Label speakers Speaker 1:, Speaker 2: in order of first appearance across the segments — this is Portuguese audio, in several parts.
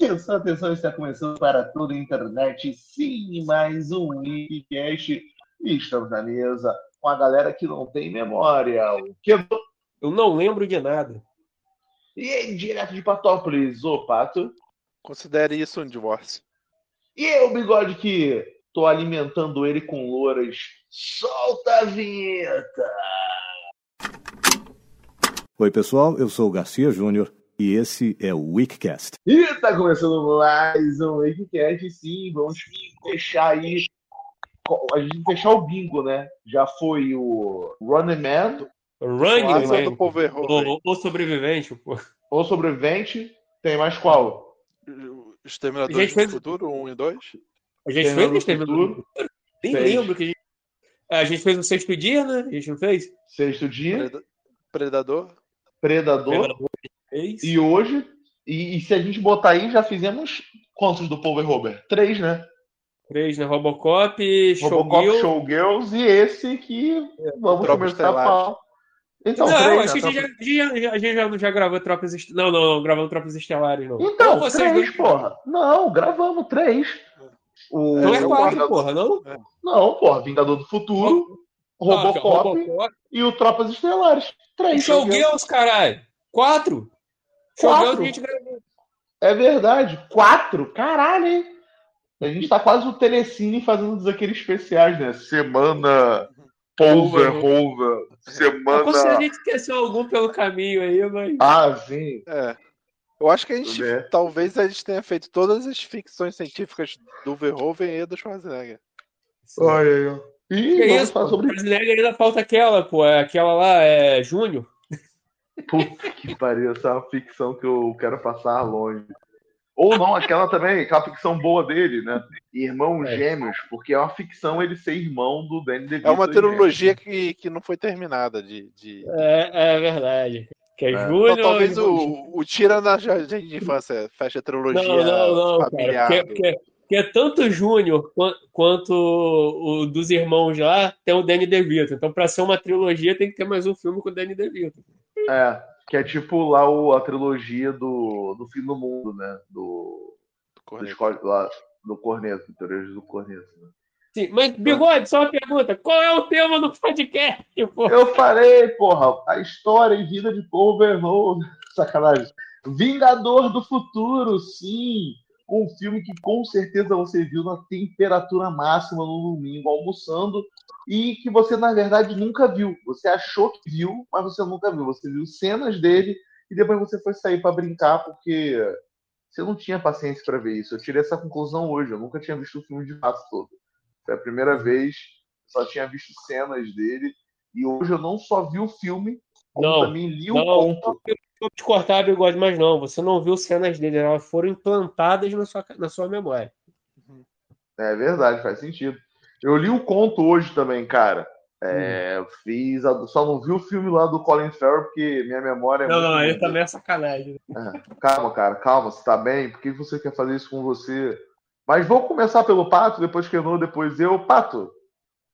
Speaker 1: Atenção, atenção, está começando para toda a internet. Sim, mais um Wikicast. E estamos na mesa com a galera que não tem memória. O que
Speaker 2: Eu não lembro de nada.
Speaker 1: E aí, direto de Patópolis, o Pato.
Speaker 3: Considere isso um divórcio.
Speaker 1: E eu, bigode, que tô alimentando ele com louras. Solta a vinheta!
Speaker 4: Oi, pessoal, eu sou o Garcia Júnior e esse é o Weekcast.
Speaker 1: E tá começando mais um Wikicast, sim. Vamos fechar aí. A gente fechar o bingo, né? Já foi o Running Man,
Speaker 2: Running Man.
Speaker 3: do povo errou, velho.
Speaker 2: O, o sobrevivente, pô.
Speaker 1: o Sobrevivente. Tem mais qual?
Speaker 2: Gente
Speaker 3: do
Speaker 2: fez-
Speaker 3: Futuro, 1 e 2.
Speaker 2: A gente
Speaker 1: Exterminador
Speaker 2: fez o
Speaker 1: do
Speaker 2: Exterminador do
Speaker 1: Futuro.
Speaker 2: Nem
Speaker 1: Fez.
Speaker 2: lembro que a gente... A gente fez o sexto dia, né? A gente não fez?
Speaker 1: Sexto dia,
Speaker 3: Preda- Predador.
Speaker 1: Predador.
Speaker 2: Fez.
Speaker 1: E hoje, e, e se a gente botar aí, já fizemos quantos do Paul Robert? Três, né?
Speaker 2: Três, né? Robocop,
Speaker 1: Robocop,
Speaker 2: Showgirl.
Speaker 1: Showgirls e esse que vamos
Speaker 3: Tropa
Speaker 1: começar a falar. Então,
Speaker 2: não,
Speaker 1: três,
Speaker 2: acho
Speaker 1: né?
Speaker 2: que a gente, já, já, já- a gente já, já gravou Tropas Estelares. Não, não, não, gravamos Tropas Estelares, não.
Speaker 1: Então,
Speaker 2: Ou vocês
Speaker 1: três,
Speaker 2: dois-
Speaker 1: porra. Não, gravamos três. O,
Speaker 2: Não é
Speaker 1: o
Speaker 2: quatro,
Speaker 1: Vingador-
Speaker 2: porra, não?
Speaker 1: Não, porra, Vingador do Futuro, Robocop
Speaker 2: Ah, Robocop.
Speaker 1: e o Tropas Estelares. Três.
Speaker 2: Showgirls, caralho. Quatro.
Speaker 1: Quatro?
Speaker 2: A gravou.
Speaker 1: É verdade. Quatro? Caralho, hein? A gente tá quase o Telecine fazendo aqueles especiais, né? Semana Power Rover.
Speaker 2: Eu consigo, a
Speaker 1: Semana.
Speaker 2: gente esqueceu algum pelo caminho aí, mas.
Speaker 1: Ah, sim.
Speaker 3: É. Eu acho que a gente,
Speaker 1: É.
Speaker 3: talvez a gente tenha feito todas as ficções científicas do Verhoeven e do Schwarzenegger.
Speaker 1: Olha aí. ó. Ih,
Speaker 2: Que
Speaker 1: vamos
Speaker 2: isso,
Speaker 1: falar sobre
Speaker 2: Schwarzenegger ainda falta aquela, pô. é Aquela lá, é Júnior.
Speaker 1: Puta que pariu, essa é uma ficção que eu quero passar longe. Ou não, aquela também, aquela ficção boa dele, né? Irmãos
Speaker 2: É.
Speaker 1: Gêmeos, porque é uma ficção ele ser irmão do Danny DeVito.
Speaker 3: É uma trilogia que, que não foi terminada de. de...
Speaker 2: É, é verdade. Que é,
Speaker 1: É.
Speaker 2: Júnior.
Speaker 3: Então, talvez
Speaker 2: Irmão-
Speaker 3: o, o Tira na Jardim de Infância fecha a trilogia
Speaker 2: Não, não, não, cara.
Speaker 3: familiar.
Speaker 2: Porque, porque- porque é tanto Júnior quan- quanto o dos irmãos lá, tem o Danny DeVito. Então, pra ser uma trilogia, tem que ter mais um filme com o Danny DeVito.
Speaker 1: É, que é tipo lá o, a trilogia do, do fim do mundo, né? Do, do,
Speaker 3: Correto.
Speaker 1: esco- lá, do Corneto, teorias do Corneto. Né?
Speaker 2: Sim, mas, Bigode, só uma pergunta. Qual é o tema do podcast, pô?
Speaker 1: Eu falei, porra, a história e vida de Paul Verhoeven. Sacanagem. Vingador do Futuro, sim. Um filme que com certeza você viu na temperatura máxima no domingo, almoçando, e que você, na verdade, nunca viu. Você achou que viu, mas você nunca viu. Você viu cenas dele e depois você foi sair para brincar porque você não tinha paciência para ver isso. Eu tirei essa conclusão hoje. Eu nunca tinha visto o filme de fato todo. Foi a primeira vez, só tinha visto cenas dele. E hoje eu não só vi o filme, como
Speaker 2: Não,
Speaker 1: também li o
Speaker 2: não.
Speaker 1: conto.
Speaker 2: Vou te cortar, Bigode, mas não. Você não viu cenas dele. Elas foram implantadas na sua, na sua memória.
Speaker 1: É verdade, faz sentido. Eu li o conto hoje também, cara. É,
Speaker 2: Hum.
Speaker 1: eu fiz, a- só não vi o filme lá do Colin Farrell porque minha memória é
Speaker 2: Não,
Speaker 1: muito
Speaker 2: não,
Speaker 1: ruim.
Speaker 2: também é sacanagem.
Speaker 1: Calma, cara, calma, você tá bem? Por que você quer fazer isso com você? Mas vou começar pelo Pato, depois Kenô, depois eu. Pato,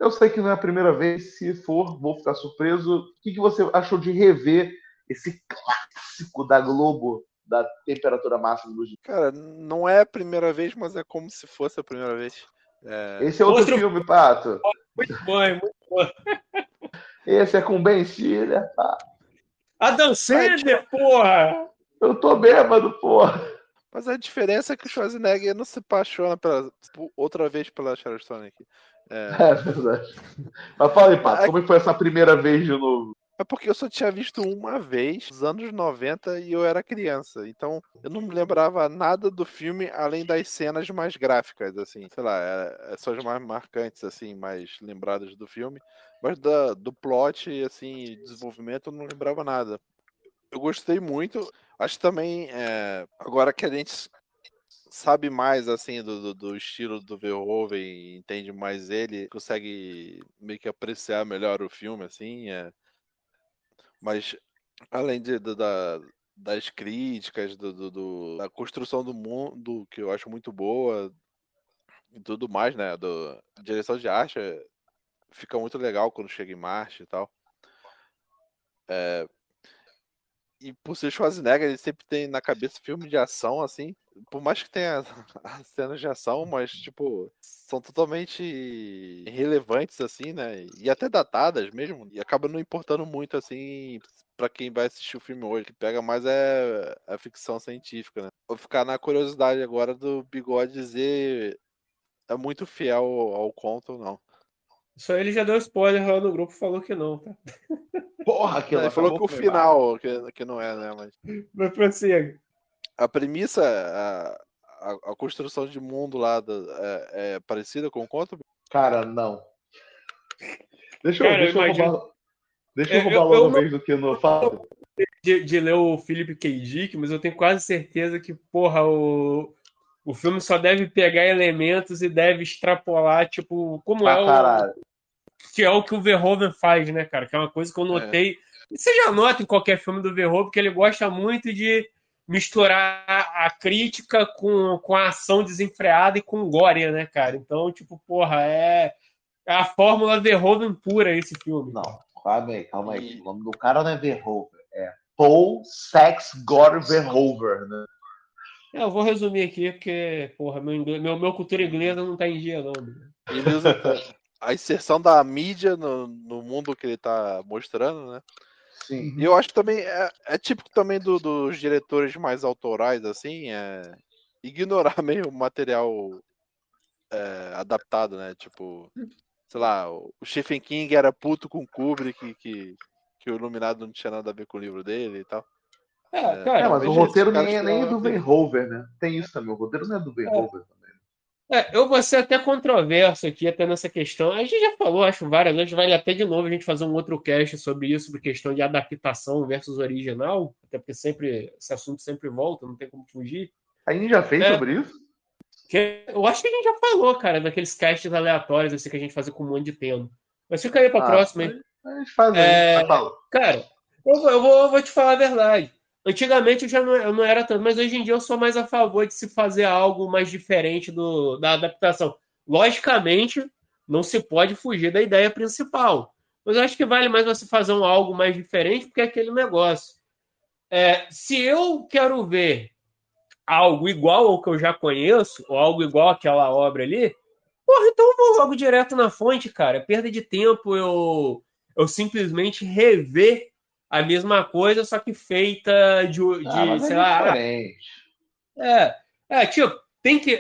Speaker 1: eu sei que não é a primeira vez, se for, vou ficar surpreso. O que, que você achou de rever esse clássico da Globo da temperatura máxima do dia?
Speaker 3: Cara, não é a primeira vez, mas é como se fosse a primeira vez. É,
Speaker 1: Esse é outro,
Speaker 2: Outro-
Speaker 1: filme, Pato.
Speaker 2: Muito bom, é muito bom.
Speaker 1: Esse é com Ben Stiller.
Speaker 2: Adam Sandler, porra!
Speaker 1: Eu tô bêbado, porra.
Speaker 3: Mas a diferença é que o Schwarzenegger não se apaixona pela, outra vez pela Sharon Stone aqui. É,
Speaker 1: É verdade. Mas fala aí, Pato, como é foi essa primeira vez de novo?
Speaker 3: É porque eu só tinha visto uma vez, nos anos 90, e eu era criança. Então, eu não me lembrava nada do filme, além das cenas mais gráficas, assim. Sei lá, é, é só as mais marcantes, assim, mais lembradas do filme. Mas da, do plot, assim, desenvolvimento, eu não lembrava nada. Eu gostei muito. Acho também, é, agora que a gente sabe mais, assim, do, do, do estilo do Verhoeven, entende mais ele, consegue meio que apreciar melhor o filme, assim, é... Mas, além de, do- da, das críticas, do, do- do- da construção do mundo, que eu acho muito boa, e tudo mais, né? Do, a direção de arte é- fica muito legal quando chega em Marte e tal. É, e por ser Schwarzenegger, ele sempre tem na cabeça filme de ação, assim. Por mais que tenha as cenas de ação, mas, tipo, são totalmente irrelevantes, assim, né? E até datadas mesmo. E acaba não importando muito, assim, para quem vai assistir o filme hoje. O que pega mais é a ficção científica, né? Vou ficar na curiosidade agora do Bigode dizer é muito fiel ao conto ou não.
Speaker 2: Só ele já deu spoiler lá no grupo falou que não, tá?
Speaker 1: Porra, que
Speaker 3: Ele falou que o final que, que não é, né? Mas
Speaker 2: Mas prossiga.
Speaker 3: A premissa, a, a, a construção de mundo lá do- é, é parecida com o conto?
Speaker 1: Cara, não. Deixa eu,
Speaker 2: Cara,
Speaker 1: deixa eu
Speaker 2: imagino-
Speaker 1: roubar. Deixa eu
Speaker 2: É,
Speaker 1: roubar
Speaker 2: eu-
Speaker 1: logo
Speaker 2: eu
Speaker 1: vez do que no falo.
Speaker 2: de, de ler o Philip K. Dick, mas eu tenho quase certeza que, porra, o, o filme só deve pegar elementos e deve extrapolar, tipo, como é
Speaker 1: Pra
Speaker 2: o,
Speaker 1: caralho.
Speaker 2: que é o que o Verhoeven faz, né, cara? Que é uma coisa que eu notei. E Você já nota em qualquer filme do Verhoeven que ele gosta muito de misturar a crítica com, com a ação desenfreada e com gore, né, cara? Então, tipo, porra, é, é a fórmula Verhoeven pura esse filme.
Speaker 1: Não, calma aí, calma aí.
Speaker 3: E-
Speaker 1: O nome do cara não é Verhoeven, é Paul Sax Gore Verhoeven, né?
Speaker 2: É, eu vou resumir aqui, porque, porra, meu, inglês- meu, meu cultura inglesa não tá em dia, não.
Speaker 3: usa a inserção da mídia no, no mundo que ele tá mostrando, né?
Speaker 1: Sim.
Speaker 3: E eu acho que também é, é típico também do- dos diretores mais autorais, assim, é ignorar meio o material é, adaptado, né? Tipo, sei lá, o Stephen King era puto com Kubrick, que, que o Iluminado não tinha nada a ver com o livro dele e tal.
Speaker 2: É,
Speaker 3: É,
Speaker 2: cara,
Speaker 1: É, mas o roteiro nem é, nem é do. Verhoeven, né? Tem isso também, o roteiro não é do Verhoeven também.
Speaker 2: É, eu vou ser até controverso aqui, até nessa questão. A gente já falou, acho, várias vezes, vale até de novo a gente fazer um outro cast sobre isso, sobre questão de adaptação versus original, até porque sempre esse assunto sempre volta, não tem como fugir.
Speaker 1: A gente já fez
Speaker 2: É.
Speaker 1: sobre isso?
Speaker 2: Que eu acho que a gente já falou, cara, daqueles casts aleatórios assim que a gente fazia com um monte de tema. Mas fica aí pra
Speaker 1: Ah,
Speaker 2: próxima, hein?
Speaker 1: A gente faz aí.
Speaker 2: Cara, eu, eu vou, eu vou te falar a verdade. Antigamente eu já não, eu não era tanto, mas hoje em dia eu sou mais a favor de se fazer algo mais diferente do, da adaptação. Logicamente, não se pode fugir da ideia principal. Mas eu acho que vale mais você fazer um algo mais diferente, porque é aquele negócio. É, se eu quero ver algo igual ao que eu já conheço, ou algo igual àquela obra ali, porra, então eu vou logo direto na fonte, cara. É perda de tempo eu, eu simplesmente rever a mesma coisa, só que feita de, de
Speaker 1: Ah, mas
Speaker 2: sei
Speaker 1: é
Speaker 2: lá.
Speaker 1: diferente.
Speaker 2: É, é, tipo, tem que.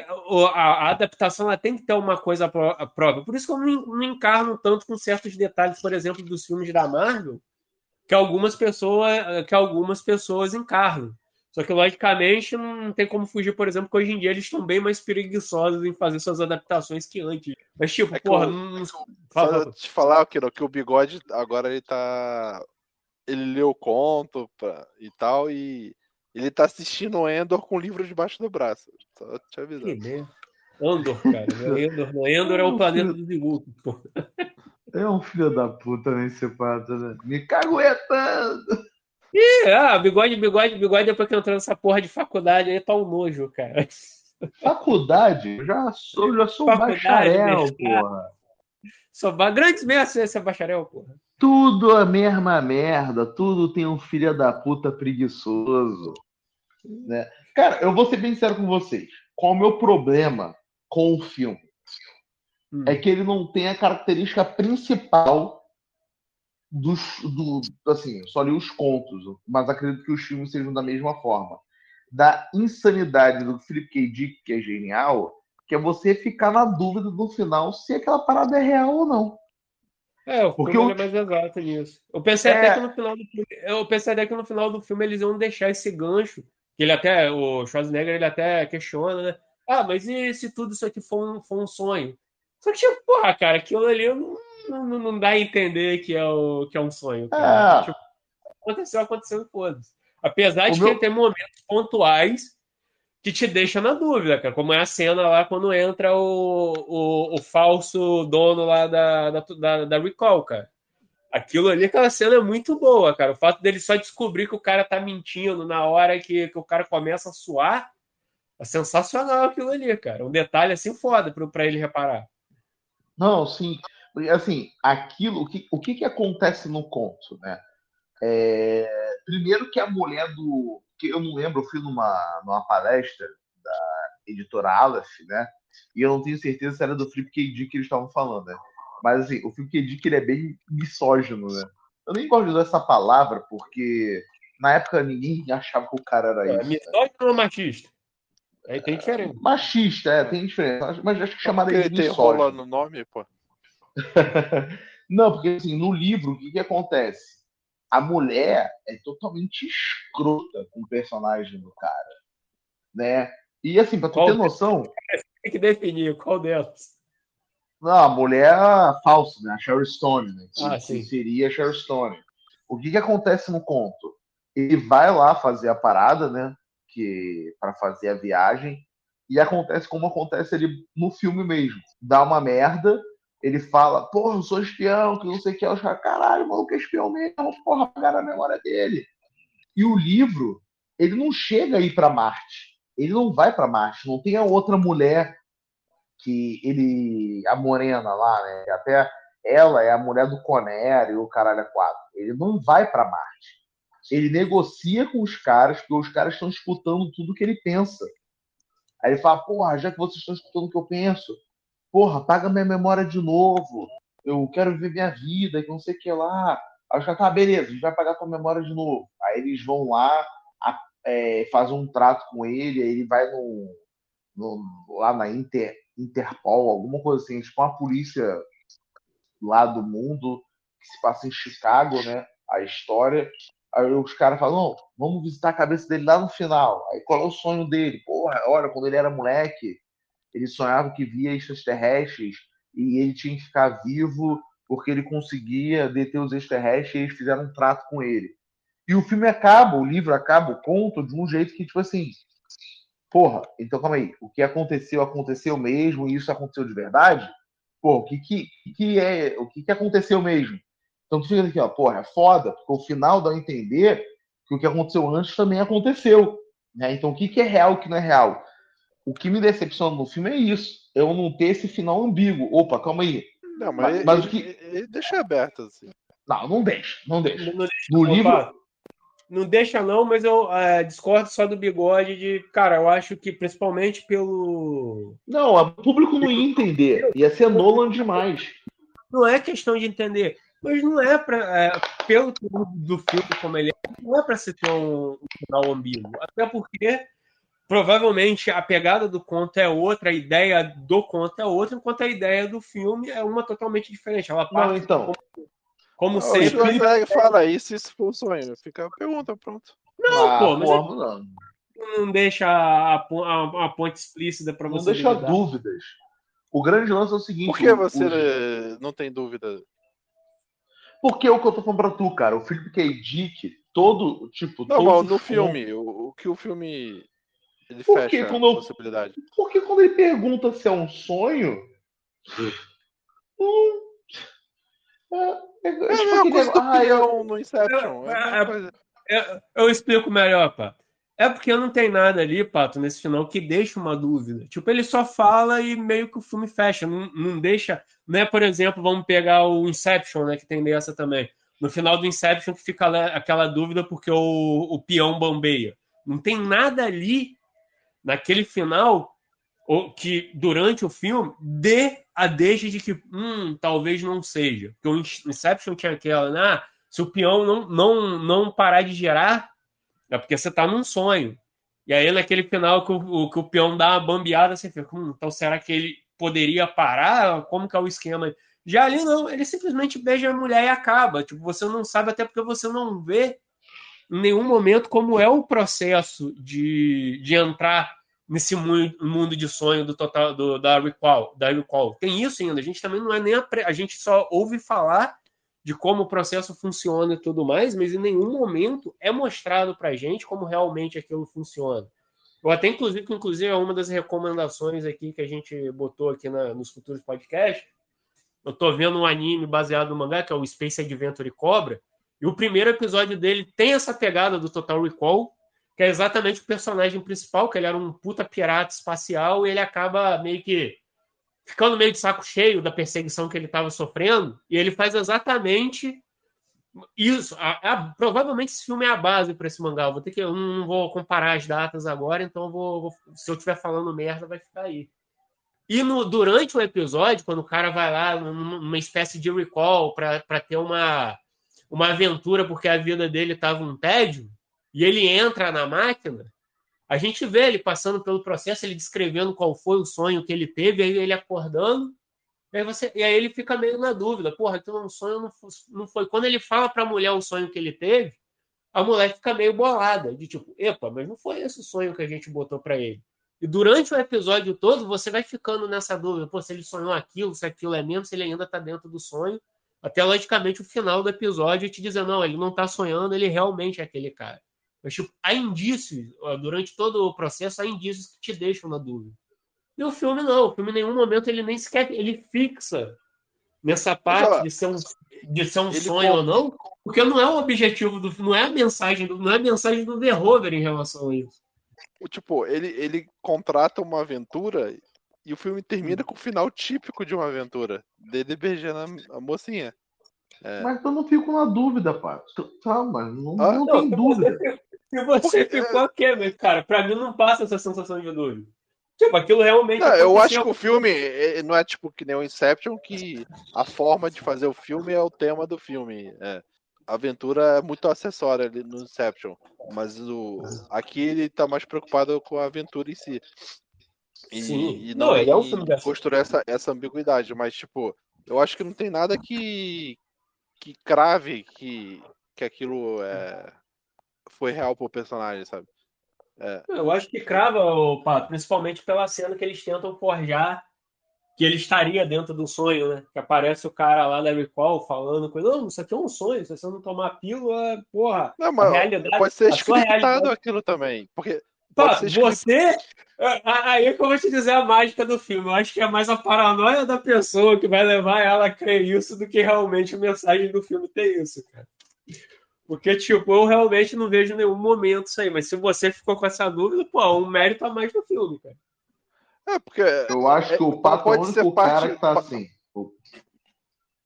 Speaker 2: A, a adaptação ela tem que ter uma coisa pró- própria. Por isso que eu não, não encarno tanto com certos detalhes, por exemplo, dos filmes da Marvel, que algumas pessoas, que algumas pessoas encarnam. Só que, logicamente, não tem como fugir, por exemplo, que hoje em dia eles estão bem mais preguiçosos em fazer suas adaptações que antes. Mas, tipo,
Speaker 3: É
Speaker 2: porra,
Speaker 3: o-
Speaker 2: não. não-
Speaker 3: Só
Speaker 2: Fala,
Speaker 3: te falar, Kiro, que o bigode agora ele tá. Ele leu o conto pra- e tal, e ele tá assistindo o Endor com o livro debaixo do braço. Só te avisando.
Speaker 2: Andor, cara. É Endor, não. Endor é o planeta dos Igutos, pô.
Speaker 1: É um filho da puta nesse separado, né? Me caguetando.
Speaker 2: Ih, ah, bigode, bigode, bigode, depois que entrou nessa porra de faculdade aí, tá um nojo, cara.
Speaker 1: Faculdade? Eu já sou, já sou
Speaker 2: Faculdade,
Speaker 1: bacharel,
Speaker 2: mercado.
Speaker 1: porra.
Speaker 2: Só ba- grandes mestres esse é bacharel, porra.
Speaker 1: Tudo a mesma merda, tudo tem um filho da puta preguiçoso. Né? Cara, eu vou ser bem sincero com vocês. Qual o meu problema com o filme?
Speaker 2: Hum.
Speaker 1: É que ele não tem a característica principal dos. Do, assim, eu só li os contos, mas acredito que os filmes sejam da mesma forma. Da insanidade do Philip K. Dick, que é genial, que é você ficar na dúvida no final se aquela parada é real ou não.
Speaker 2: É, o
Speaker 1: Porque
Speaker 2: filme
Speaker 1: o-
Speaker 2: é mais exato nisso. Eu pensei
Speaker 1: É.
Speaker 2: até que no final do filme, eu pensei até que no final do filme eles iam deixar esse gancho, que ele até, o Schwarzenegger, ele até questiona, né? Ah, mas e se tudo isso aqui for um, for um sonho? Só que, tipo, porra, cara, aquilo ali não, não, não dá a entender que é, o, que é um sonho. Cara.
Speaker 1: É.
Speaker 2: Tipo, aconteceu, aconteceu e foda-se. Apesar
Speaker 1: O
Speaker 2: de
Speaker 1: meu-
Speaker 2: que tem momentos pontuais que te deixa na dúvida, cara. Como é a cena lá quando entra o, o, o falso dono lá da, da, da, da Recall, cara. Aquilo ali, aquela cena é muito boa, cara. O fato dele só descobrir que o cara tá mentindo na hora que, que o cara começa a suar, é sensacional aquilo ali, cara. Um detalhe assim foda pra, pra ele reparar.
Speaker 1: Não, sim. Assim, aquilo, o que, o que, que acontece no conto, né? É, primeiro que a mulher do. Que eu não lembro, eu fui numa, numa palestra da editora Aleph, né? E eu não tenho certeza se era do Flip K. Dick que eles estavam falando, né? Mas assim, o Flip K. Dick ele é bem misógino, né? Eu nem gosto de usar essa palavra porque na época ninguém achava que o cara era
Speaker 2: É,
Speaker 1: isso.
Speaker 2: misógino ou machista? Aí tem diferença.
Speaker 1: Machista, é, tem diferença. Mas acho que ele de
Speaker 3: tem rola
Speaker 1: misógino.
Speaker 3: no nome, pô.
Speaker 1: Não, porque assim, no livro, o que, que acontece? A mulher é totalmente escrota com o personagem do cara, né? E assim, pra tu
Speaker 2: Qual
Speaker 1: ter noção,
Speaker 2: Tem que definir qual delas.
Speaker 1: não, a mulher falsa, né? A Sharon Stone, né? Que,
Speaker 2: Ah,
Speaker 1: que
Speaker 2: sim.
Speaker 1: seria a Sharon Stone. O que, que acontece no conto? Ele vai lá fazer a parada, né? Que para fazer a viagem e acontece como acontece ali no filme mesmo. Dá uma merda, ele fala, porra, eu sou espião, que não sei o que. Os caras, caralho, o maluco é espião mesmo, porra, apagaram a memória dele. E o livro, ele não chega a ir para Marte. Ele não vai para Marte. Não tem a outra mulher que ele. A morena lá, né? Até ela é a mulher do Conner e o caralho é quatro. Ele não vai para Marte. Ele negocia com os caras, porque os caras estão escutando tudo que ele pensa. Aí ele fala, porra, já que vocês estão escutando o que eu penso, porra, apaga minha memória de novo. Eu quero viver minha vida, que não sei o que lá. Aí os caras, tá, beleza, a gente vai apagar tua memória de novo. Aí eles vão lá, a- é, fazem um trato com ele, aí ele vai no, no- lá na Inter, Interpol, alguma coisa assim, tipo uma polícia lá do mundo, que se passa em Chicago, né? A história. Aí os caras falam, vamos visitar a cabeça dele lá no final. Aí qual é o sonho dele? Porra, olha, quando ele era moleque, ele sonhava que via extraterrestres e ele tinha que ficar vivo porque ele conseguia deter os extraterrestres e eles fizeram um trato com ele. E o filme acaba, o livro acaba, o conto, de um jeito que, tipo assim, porra, então calma aí, o que aconteceu, aconteceu mesmo e isso aconteceu de verdade? Pô, o que que, que é, o que que aconteceu mesmo? Então tu fica aqui, ó, porra, é foda, porque o final dá a entender que o que aconteceu antes também aconteceu, né? Então o que que é real o que não é real? O que me decepciona no filme é isso, eu não ter esse final ambíguo. Opa, calma aí.
Speaker 3: Não, mas,
Speaker 1: Mas-
Speaker 3: ele,
Speaker 1: mas o que-
Speaker 3: ele- ele deixa aberto, assim.
Speaker 1: Não, não deixa, não deixa.
Speaker 2: Não, não deixa,
Speaker 1: No
Speaker 2: não,
Speaker 1: livro.
Speaker 2: Não deixa, não, mas eu é, discordo só do bigode de. Cara, eu acho que principalmente pelo.
Speaker 1: não, o público não ia entender. Ia ser Nolan demais.
Speaker 2: Não é questão de entender, mas não é para. É, pelo do filme como ele é, não é para se ter um, um final ambíguo. Até porque provavelmente a pegada do conto é outra, a ideia do conto é outra, enquanto a ideia do filme é uma totalmente diferente. Ela
Speaker 1: Não,
Speaker 2: parte
Speaker 1: então.
Speaker 2: como
Speaker 3: Não,
Speaker 2: sempre.
Speaker 3: se você fala isso, isso um sonho. Fica a pergunta, pronto.
Speaker 2: Não,
Speaker 1: ah,
Speaker 2: pô, mas
Speaker 1: porra, não.
Speaker 2: não deixa a, a- a ponte explícita para
Speaker 1: Não
Speaker 2: você.
Speaker 1: deixa
Speaker 2: duvidar.
Speaker 1: dúvidas. O grande lance é o seguinte.
Speaker 3: Por que
Speaker 1: o-
Speaker 3: você
Speaker 1: o-
Speaker 3: não tem dúvida?
Speaker 1: Porque é o que eu tô falando pra tu, cara. O Philip K. Dick, todo, tipo,
Speaker 3: Não,
Speaker 1: os
Speaker 3: no
Speaker 1: contos-
Speaker 3: filme, o, o que o filme ele
Speaker 1: Por que
Speaker 3: fecha
Speaker 1: quando eu-
Speaker 3: a possibilidade?
Speaker 1: Porque quando ele pergunta se é um sonho. hum, é, é,
Speaker 3: É
Speaker 1: é tipo
Speaker 3: mesma
Speaker 1: aquele
Speaker 3: coisa do
Speaker 1: ah, eu-
Speaker 3: peão no Inception. É mesma
Speaker 2: É, é-. Eu, eu explico melhor, Pato. É porque não tem nada ali, Pato, nesse final que deixa uma dúvida. Tipo, ele só fala e meio que o filme fecha. Não, não deixa. Não é, por exemplo, vamos pegar o Inception, né? Que tem dessa também. No final do Inception que fica aquela dúvida porque o, o peão bambeia. Não tem nada ali naquele final que durante o filme dê a deixa de que hum, talvez não seja. Porque o Inception tinha aquela, né? Ah, se o peão não, não, não parar de girar, é porque você tá num sonho. E aí, naquele final que o, que o peão dá uma bambeada, você fica, hum, então será que ele poderia parar? Como que é o esquema? Já ali não, ele simplesmente beija a mulher e acaba. Tipo, você não sabe, até porque você não vê em nenhum momento como é o processo de, de entrar nesse mundo, de sonho do total do, da recall, da recall. Tem isso ainda. A gente também não é nem a, a gente só ouve falar de como o processo funciona e tudo mais, mas em nenhum momento é mostrado pra gente como realmente aquilo funciona. Eu até inclusive, inclusive é uma das recomendações aqui que a gente botou aqui na, nos futuros podcasts. Eu tô vendo um anime baseado no mangá que é o Space Adventure Cobra, e o primeiro episódio dele tem essa pegada do Total Recall, que é exatamente o personagem principal, que ele era um puta pirata espacial e ele acaba meio que ficando meio de saco cheio da perseguição que ele estava sofrendo, e ele faz exatamente Isso, a, a, provavelmente esse filme é a base para esse mangá. Eu vou ter que, eu não vou comparar as datas agora, então vou, vou, se eu estiver falando merda, vai ficar aí. E no, durante o episódio, quando o cara vai lá numa espécie de recall para ter uma, uma aventura, porque a vida dele estava um tédio, e ele entra na máquina, a gente vê ele passando pelo processo, ele descrevendo qual foi o sonho que ele teve, aí ele acordando, e aí, você, e aí ele fica meio na dúvida, porra, então um sonho não foi, não foi. Quando ele fala para a mulher o sonho que ele teve, a mulher fica meio bolada, de tipo, epa, mas não foi esse sonho que a gente botou para ele. E durante o episódio todo, você vai ficando nessa dúvida, pô, se ele sonhou aquilo, se aquilo é mesmo, se ele ainda está dentro do sonho, até logicamente o final do episódio te dizer, não, ele não está sonhando, ele realmente é aquele cara. Mas, tipo, há indícios, durante todo o processo, há indícios que te deixam na dúvida. E o filme não, o filme em nenhum momento ele nem sequer ele fixa nessa parte de ser um, de ser um sonho ou não, porque não é o objetivo do não é a mensagem do, não é a mensagem do Verhoeven em relação a isso.
Speaker 3: Tipo, ele, ele contrata uma aventura e o filme termina com o final típico de uma aventura, dele beijando a, a mocinha.
Speaker 1: É. Mas eu não fico na dúvida, pá. Tá, mas não, ah, não, não tem dúvida.
Speaker 2: Se você Porque, ficou é... cara? Pra mim não passa essa sensação de dúvida. Tipo, aquilo realmente.
Speaker 3: Não, eu acho que o filme não é tipo que nem o Inception, que a forma de fazer o filme é o tema do filme. É. A aventura é muito acessória ali no Inception. Mas o, aqui ele tá mais preocupado com a aventura em si. E, Sim. e não, não ele é um filme construir essa, essa ambiguidade. Mas, tipo, eu acho que não tem nada que, que crave que, que aquilo é, foi real pro personagem, sabe?
Speaker 2: É. Eu acho que crava, o Pato, principalmente pela cena que eles tentam forjar que ele estaria dentro do sonho, né? Que aparece o cara lá da Recall falando com ele, não, isso aqui é um sonho, se você não tomar pílula, porra,
Speaker 3: não, mas realidade, pode ser scriptado aquilo também, porque
Speaker 2: Pá, você. Aí é que eu vou te dizer a mágica do filme. Eu acho que é mais a paranoia da pessoa que vai levar ela a crer isso do que realmente a mensagem do filme ter isso, cara. Porque, tipo, eu realmente não vejo nenhum momento isso aí. Mas se você ficou com essa dúvida, pô, um mérito a mais do filme, cara.
Speaker 3: É, porque.
Speaker 1: Eu acho que o Pato pode ser o parte, cara que tá assim.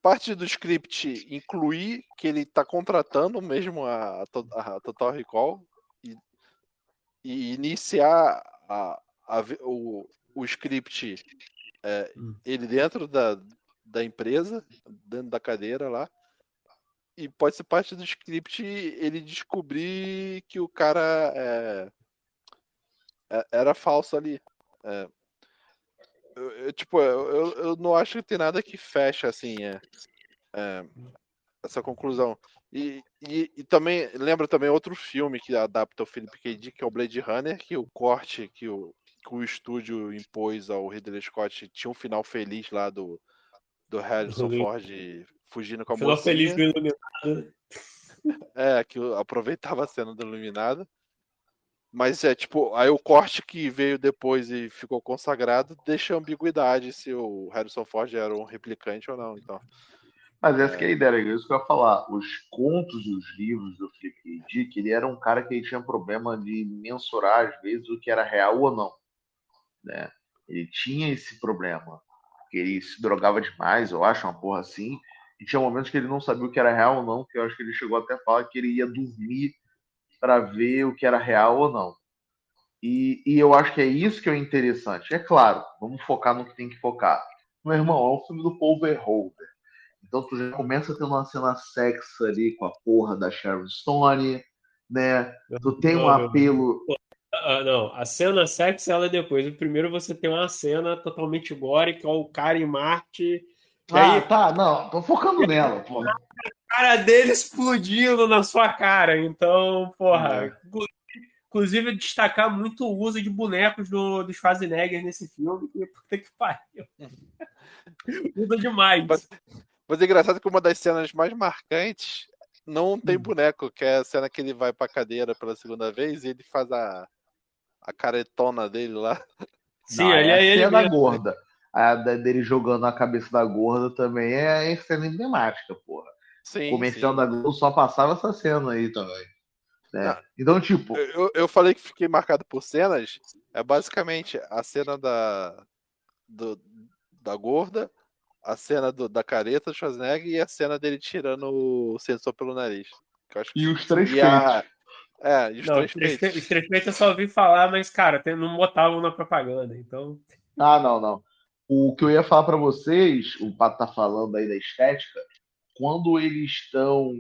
Speaker 3: Parte do script incluir que ele tá contratando mesmo a, a Total Recall e, iniciar a, a, o, o script é, hum. ele dentro da, da empresa, dentro da cadeira lá, e pode ser parte do script ele descobrir que o cara é, é, era falso ali. É, eu, eu, tipo, eu, eu não acho que tem nada que fecha assim é, é essa conclusão. E, e, e, também lembra também outro filme que adapta o Philip K. Dick, que é o Blade Runner, que o corte que o, que o estúdio impôs ao Ridley Scott tinha um final feliz lá do, do Harrison Ford fugindo com a Final mocinha. feliz do Iluminado. É, que aproveitava a cena do Iluminado. Mas é tipo, aí o corte que veio depois e ficou consagrado deixa ambiguidade se o Harrison Ford era um replicante ou não. Então.
Speaker 1: Mas essa é... que é a ideia, é isso que eu ia falar. Os contos e os livros do Philip K. Dick, ele era um cara que tinha problema de mensurar, às vezes, o que era real ou não. Né? Ele tinha esse problema. Porque ele se drogava demais, eu acho, uma porra assim. E tinha momentos que ele não sabia o que era real ou não, que eu acho que ele chegou até a falar que ele ia dormir para ver o que era real ou não. E, e, eu acho que é isso que é interessante. É claro, vamos focar no que tem que focar. Meu irmão, é um filme do Paul Verhoeven. Então tu já começa tendo uma cena sexy ali com a porra da Sharon Stone, né? Tu tem um apelo.
Speaker 2: Uh, não, a cena sexy ela é depois. Primeiro você tem uma cena totalmente gore, que é o cara em Marte
Speaker 1: ah, aí, tá, não, tô focando nela, pô. A
Speaker 2: cara dele explodindo na sua cara, então, porra. É. Inclusive, destacar muito o uso de bonecos do, do Schwarzenegger nesse filme, que puta que pariu. Usa demais.
Speaker 3: Mas, é engraçado que uma das cenas mais marcantes não tem hum. boneco, que é a cena que ele vai pra cadeira pela segunda vez e ele faz a, a caretona dele lá.
Speaker 1: Sim, não, ele é, é ele cena mesmo. gorda a dele jogando a cabeça da gorda também é cena emblemática, porra. Sim, o comercial sim. da Globo só passava essa cena aí também. Né? Ah, então, tipo.
Speaker 3: Eu, eu falei que fiquei marcado por cenas. É basicamente a cena da, do, da gorda, a cena do, da careta do Schwarzenegger e a cena dele tirando o sensor pelo nariz. Que eu acho que-
Speaker 1: E os três
Speaker 3: e a-. É, e os
Speaker 2: Não,
Speaker 3: três
Speaker 2: os três
Speaker 3: peitos.
Speaker 2: pe- os três peitos eu só ouvi falar, mas, cara, tem- não botavam na propaganda, então.
Speaker 1: Ah, não, não. O que eu ia falar pra vocês, o Pato tá falando aí da estética, quando eles estão.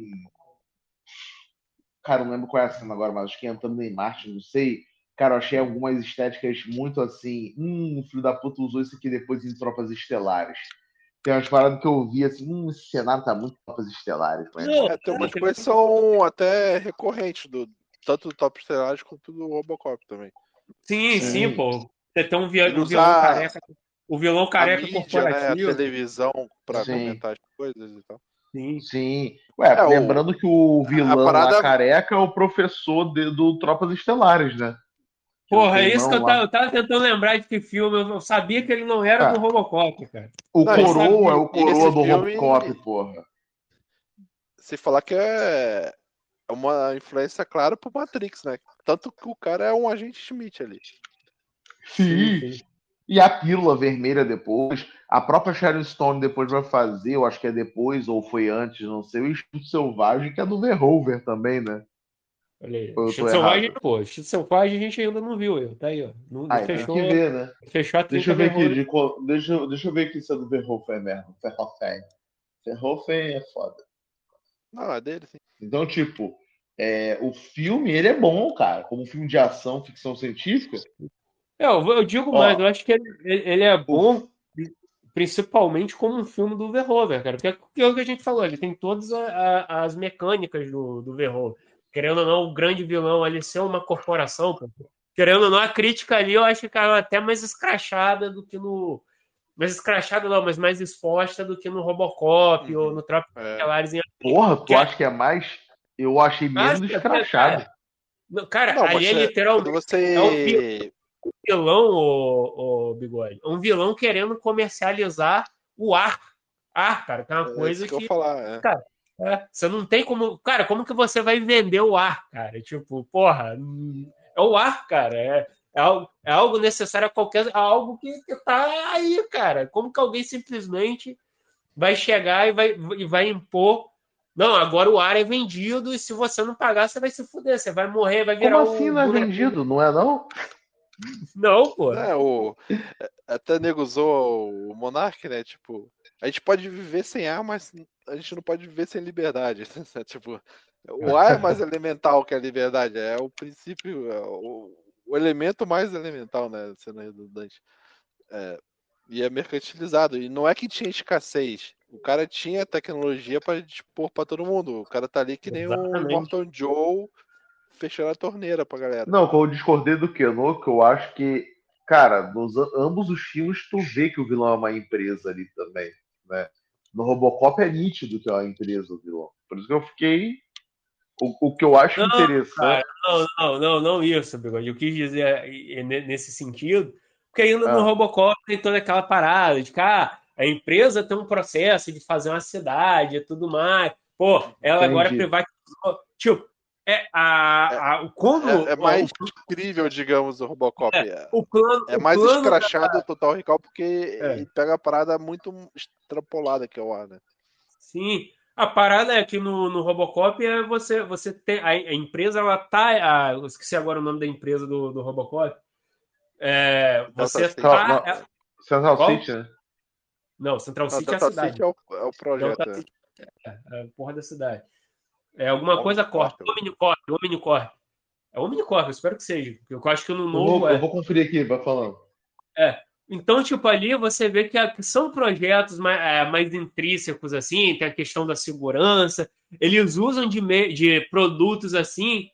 Speaker 1: Cara, eu não lembro qual é a cena agora, mas acho que entrando em Marte, não sei. Cara, eu achei algumas estéticas muito assim. Hum, o filho da puta usou isso aqui depois em Tropas Estelares. Tem umas paradas que eu vi assim, hum, esse cenário tá muito Tropas Estelares.
Speaker 2: Não,
Speaker 3: É, tem umas coisas que são até recorrentes, do, tanto do Top Stellaris quanto do Robocop também.
Speaker 2: Sim, sim,
Speaker 1: Sim.
Speaker 2: pô. Você tem um, vi-
Speaker 3: Ele
Speaker 2: um vilão careca. O vilão
Speaker 3: a
Speaker 2: careca
Speaker 3: mídia, né, a
Speaker 2: corporativo.
Speaker 3: televisão pra
Speaker 1: Sim.
Speaker 3: comentar as coisas e tal.
Speaker 2: Sim.
Speaker 1: Sim. Ué,
Speaker 3: É, o-
Speaker 1: lembrando que o vilão
Speaker 3: parada-
Speaker 1: lá careca é o professor de- do Tropas Estelares, né?
Speaker 2: Porra, é isso que eu tava, eu tava tentando lembrar de que filme. Eu sabia que ele não era
Speaker 1: Ah.
Speaker 2: do Robocop, cara.
Speaker 1: O
Speaker 3: Não,
Speaker 1: Coroa é o Coroa do
Speaker 3: filme-
Speaker 1: Robocop, porra.
Speaker 3: Se falar que é é uma influência clara pro Matrix, né? Tanto que o cara é um agente Schmidt ali.
Speaker 1: Sim. E a pílula vermelha depois. A própria Sharon Stone depois vai fazer, eu acho que é depois ou foi antes, não sei, o Instinto Selvagem, que é do Verhoeven também, né?
Speaker 2: Olha aí. Instinto Selvagem, pô. Instinto Selvagem a gente ainda não viu, eu. Tá aí, ó. Não, não
Speaker 1: Ah, tem
Speaker 2: fechou,
Speaker 1: que ver, né?
Speaker 2: fechou a
Speaker 1: Deixa eu
Speaker 2: 30
Speaker 1: ver aqui,
Speaker 2: vergonha.
Speaker 1: de deixa, eu- deixa eu ver aqui se é do Verhoeven mesmo. Verhoeven. Verhoeven é foda.
Speaker 3: Não, é dele, sim.
Speaker 1: Então, tipo, é, o filme, ele é bom, cara. Como um filme de ação, ficção científica.
Speaker 2: É, eu, eu digo
Speaker 1: Ó.
Speaker 2: mais, eu acho que ele, ele- ele é bom, principalmente como um filme do Verhoeven, cara. Porque é o que a gente falou, ele tem todas a- a- as mecânicas do, do Verhoeven. Querendo ou não, o grande vilão ali ser uma corporação, querendo ou não, a crítica ali eu acho que caiu até mais escrachada do que no. Mais escrachada não, mas mais exposta do que no Robocop
Speaker 3: Uhum.
Speaker 2: ou no Tráfico de
Speaker 3: É.
Speaker 2: Estelares em
Speaker 1: Porra, tu
Speaker 2: Que-
Speaker 1: acha que é mais. Eu achei menos
Speaker 2: é,
Speaker 1: escrachado.
Speaker 2: Não, Cara,
Speaker 3: Não,
Speaker 2: ali é
Speaker 3: é-
Speaker 2: literalmente
Speaker 3: você.
Speaker 2: é o vilão, o, Bigode. Um vilão querendo comercializar o ar. Ar, cara, que é uma
Speaker 3: É
Speaker 2: coisa
Speaker 3: isso que eu
Speaker 2: que.
Speaker 3: ia falar. é.
Speaker 2: É, você não tem como. Cara, como que você vai vender o ar, cara? Tipo, porra, é o ar, cara. É, é, algo, é algo necessário a qualquer. É algo que, que tá aí, cara. Como que alguém simplesmente vai chegar e vai, e vai impor. Não, agora o ar é vendido e se você não pagar, você vai se fuder, você vai morrer, vai virar
Speaker 1: Como assim
Speaker 2: um
Speaker 1: não é vendido? Não é, não?
Speaker 2: Não, pô.
Speaker 3: É, o, até nego zoa o Monark, né? Tipo, a gente pode viver sem ar, mas a gente não pode viver sem liberdade. tipo, o ar é mais elemental que a liberdade. É o princípio, é o, o elemento mais elemental, né? Sendo redundante. É, e é mercantilizado. E não é que tinha escassez. O cara tinha tecnologia para dispor para todo mundo. O cara tá ali que nem
Speaker 2: Exatamente.
Speaker 3: Morton Joe fechando a torneira pra galera.
Speaker 1: Não, que eu discordei do Keno, que eu acho que, cara, nos ambos os filmes tu vê que o vilão é uma empresa ali também, né? No Robocop é nítido que é uma empresa vilão. Por isso que eu fiquei. O, o que eu acho
Speaker 2: Não,
Speaker 1: interessante.
Speaker 2: cara, não, não, não, não isso, Bigode. Eu quis dizer eh, ne- nesse sentido, porque ainda no
Speaker 1: Ah.
Speaker 2: Robocop tem toda aquela parada de que ah, a empresa tem um processo de fazer uma cidade e tudo mais. Pô, ela agora
Speaker 1: Entendi.
Speaker 2: privatizou. Tipo, é a, a, o como.
Speaker 3: É, é mais
Speaker 2: o,
Speaker 3: incrível, digamos, o Robocop. É,
Speaker 2: o plano.
Speaker 3: é
Speaker 2: o
Speaker 3: mais
Speaker 2: plano da-
Speaker 3: escrachado o Total Recall porque
Speaker 2: É.
Speaker 3: ele pega a parada muito extrapolada que é o ar, né?
Speaker 2: Sim. A parada é que no, no Robocop é você, você tem. A, a empresa, ela tá. A, eu esqueci agora o nome da empresa do, do Robocop. É, você
Speaker 3: City.
Speaker 2: tá.
Speaker 1: Não,
Speaker 2: é-
Speaker 1: Central
Speaker 2: Qual?
Speaker 1: City, né?
Speaker 2: Não, Central
Speaker 3: Não,
Speaker 2: City é a cidade.
Speaker 3: City é o, é o projeto. É.
Speaker 2: City é, é a porra da cidade. É alguma coisa
Speaker 3: Omnicorp.
Speaker 2: Corp. Omnicorp, Omnicorp. É Omnicorp, eu espero que seja. porque Eu acho que no
Speaker 1: Eu
Speaker 2: novo
Speaker 1: vou,
Speaker 2: é.
Speaker 1: eu vou conferir aqui, vai falando.
Speaker 2: Então, tipo, ali você vê que, a- que são projetos mais, é, mais intrínsecos, assim, tem a questão da segurança. Eles usam de, me- de produtos assim,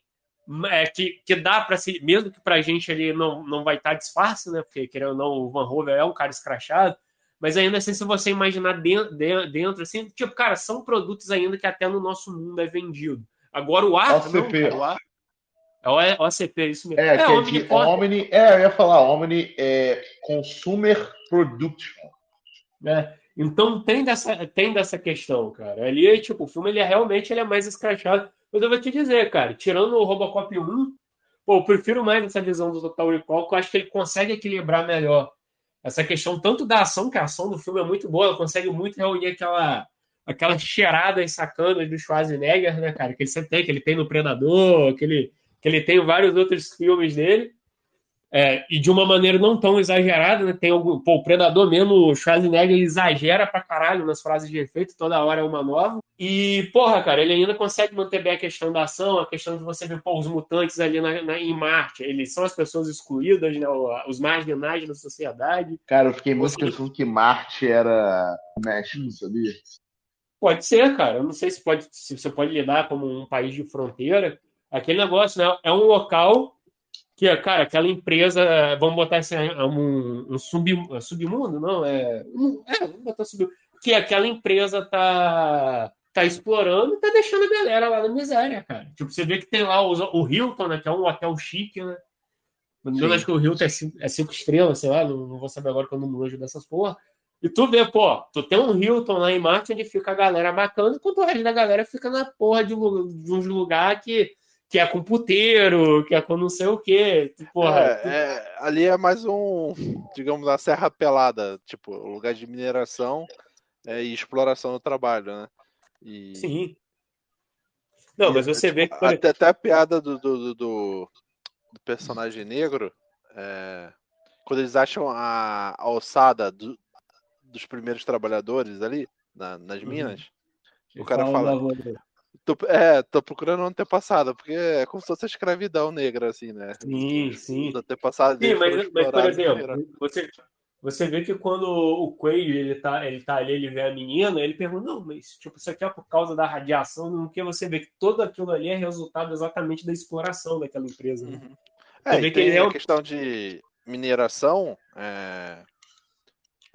Speaker 2: é, que, que dá para se. Mesmo que pra gente ali não, não vai estar disfarce, né? Porque, querendo ou não, o Van Hover é um cara escrachado. Mas ainda assim, se você imaginar dentro, dentro, assim, tipo, cara, são produtos ainda que até no nosso mundo é vendido. Agora o ar, não,
Speaker 1: OCP.
Speaker 2: cara, o ar. É o OCP, isso mesmo.
Speaker 1: É, que é de
Speaker 2: Omnicorp,
Speaker 1: Omni. É, eu ia falar, Omni é Consumer Production.
Speaker 2: né? Então tem dessa, tem dessa questão, cara. Ali, tipo, o filme ele é realmente ele é mais escrachado. Mas eu vou te dizer, cara, tirando o Robocop 1, pô, eu prefiro mais essa visão do Total Recall, que eu acho que ele consegue equilibrar melhor essa questão tanto da ação, que a ação do filme é muito boa, ela consegue muito reunir aquela aquelas cheiradas sacanas do Schwarzenegger, né, cara, que ele sempre tem, que ele tem no Predador, que ele, que ele tem vários outros filmes dele. É, e de uma maneira não tão exagerada, né? Tem algum, pô, o Predador mesmo, o Schwarzenegger exagera pra caralho nas frases de efeito, toda hora é uma nova. E, porra, cara, ele ainda consegue manter bem a questão da ação, a questão de você ver, pô, os mutantes ali na, na, em Marte, eles são as pessoas excluídas, né? Os marginais da sociedade.
Speaker 1: Cara, eu fiquei muito pensando que Marte era México, sabia?
Speaker 2: Pode ser, cara. Eu não sei se, pode, se você pode lidar como um país de fronteira. Aquele negócio, né? É um local que, cara, aquela empresa, vamos botar assim, um, um sub, submundo, não? É, é, vamos botar submundo. Que aquela empresa tá, tá explorando e tá deixando a galera lá na miséria, cara. Tipo, você vê que tem lá o, o Hilton, né? Que é um hotel chique, né? Eu acho que o Hilton é cinco, é cinco estrelas, sei lá, não, não, vou saber agora que eu não manjo dessas porra. E tu vê, pô, tu tem um Hilton lá em Marte onde fica a galera bacana, enquanto o resto da galera fica na porra de, de uns lugares que que é com puteiro, que é com não sei o quê. Porra,
Speaker 3: é, é, ali é mais um, digamos, a serra pelada, tipo, lugar de mineração é, e exploração do trabalho, né?
Speaker 2: E... Sim. Não, mas você vê que.
Speaker 3: Até, até a piada do, do, do, do personagem negro, é, quando eles acham a, a alçada do, dos primeiros trabalhadores ali, na, nas uhum. minas, uhum. o cara fala. Tô, é, tô procurando um antepassado, porque é como se fosse a escravidão negra, assim, né?
Speaker 2: Sim, sim.
Speaker 3: O antepassado
Speaker 2: sim, mas, mas, por exemplo, você, você vê que quando o Coelho ele tá, ele tá ali, ele vê a menina, ele pergunta, não, mas tipo, isso aqui é por causa da radiação, não que você vê que tudo aquilo ali é resultado exatamente da exploração daquela empresa. Né? Uhum.
Speaker 3: É, vê que ele é a questão de mineração, é,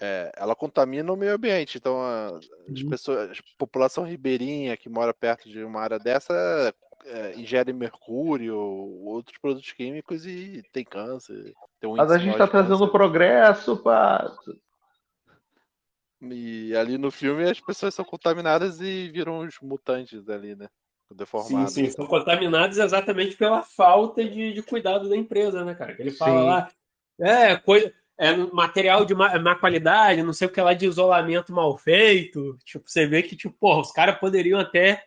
Speaker 3: é, ela contamina o meio ambiente. Então, a, as uhum. pessoas, a população ribeirinha que mora perto de uma área dessa é, ingere mercúrio, outros produtos químicos e tem câncer. Tem
Speaker 1: um Mas a gente está trazendo progresso, Pato.
Speaker 3: E ali no filme as pessoas são contaminadas e viram os mutantes ali, né?
Speaker 2: Deformados. Sim, sim, são contaminados exatamente pela falta de, de cuidado da empresa, né, cara? Que ele fala sim. lá. É, coisa é material de má, má, qualidade, não sei o que lá de isolamento mal feito. Tipo, você vê que, tipo, porra, os caras poderiam até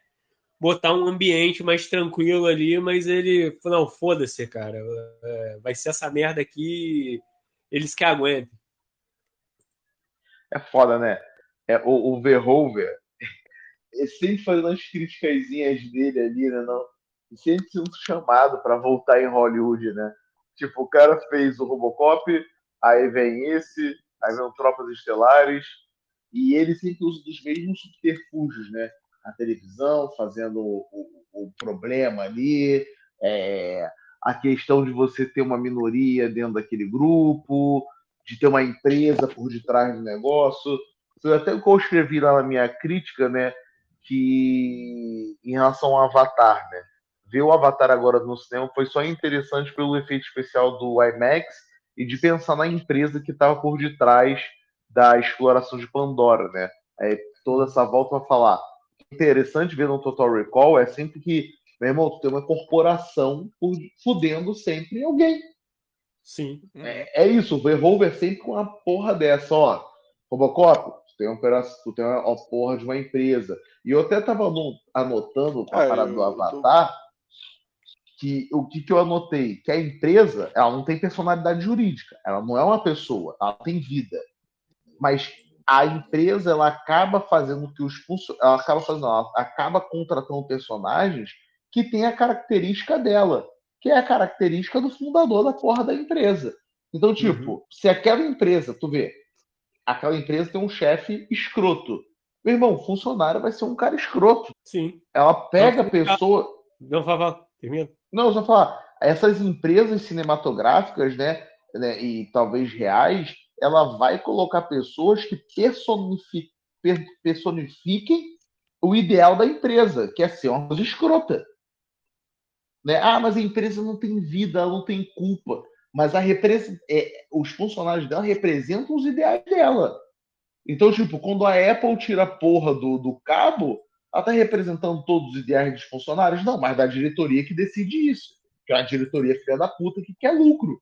Speaker 2: botar um ambiente mais tranquilo ali, mas ele não, foda-se, cara. É, vai ser essa merda aqui, eles que aguentem.
Speaker 1: É foda, né? É, o, o Verhoever, ele sempre fazendo as críticas dele ali, né? Não, sempre sendo chamado para voltar em Hollywood, né? Tipo, o cara fez o Robocop, aí vem esse, aí vem Tropas Estelares, e ele sempre usa dos mesmos subterfúgios, né? A televisão, fazendo o, o, o problema ali, é, a questão de você ter uma minoria dentro daquele grupo, de ter uma empresa por detrás do negócio. Foi até o que eu escrevi lá na minha crítica, né? Que em relação ao Avatar, né? Ver o Avatar agora no cinema foi só interessante pelo efeito especial do IMAX e de pensar na empresa que estava por detrás da exploração de Pandora, né? É, toda essa volta a falar. Interessante ver no Total Recall é sempre que, meu irmão, tu tem uma corporação fudendo sempre alguém.
Speaker 2: Sim.
Speaker 1: É, é isso, o Verhoever sempre com uma porra dessa, ó. Robocop, tu tem, uma, tu tem uma, uma porra de uma empresa. E eu até tava anotando a é, parada do Avatar que o que, que eu anotei? Que a empresa ela não tem personalidade jurídica, ela não é uma pessoa, ela tem vida. Mas a empresa ela acaba fazendo que os ela acaba fazendo, ela acaba contratando personagens que têm a característica dela, que é a característica do fundador da porra da empresa. Então, tipo, uhum. se aquela empresa, tu vê, aquela empresa tem um chefe escroto. Meu irmão, funcionário vai ser um cara escroto.
Speaker 2: Sim.
Speaker 1: Ela pega a pessoa.
Speaker 2: Não, Vavá, termina.
Speaker 1: Não, só falar, essas empresas cinematográficas, né, né, e talvez reais, ela vai colocar pessoas que personifiquem, personifiquem o ideal da empresa, que é ser uma coisa escrota. Né? Ah, mas a empresa não tem vida, ela não tem culpa. Mas a é, os funcionários dela representam os ideais dela. Então, tipo, quando a Apple tira a porra do, do cabo, ela está representando todos os ideais dos funcionários? Não, mas da diretoria que decide isso. Que é uma diretoria filha da puta que quer lucro.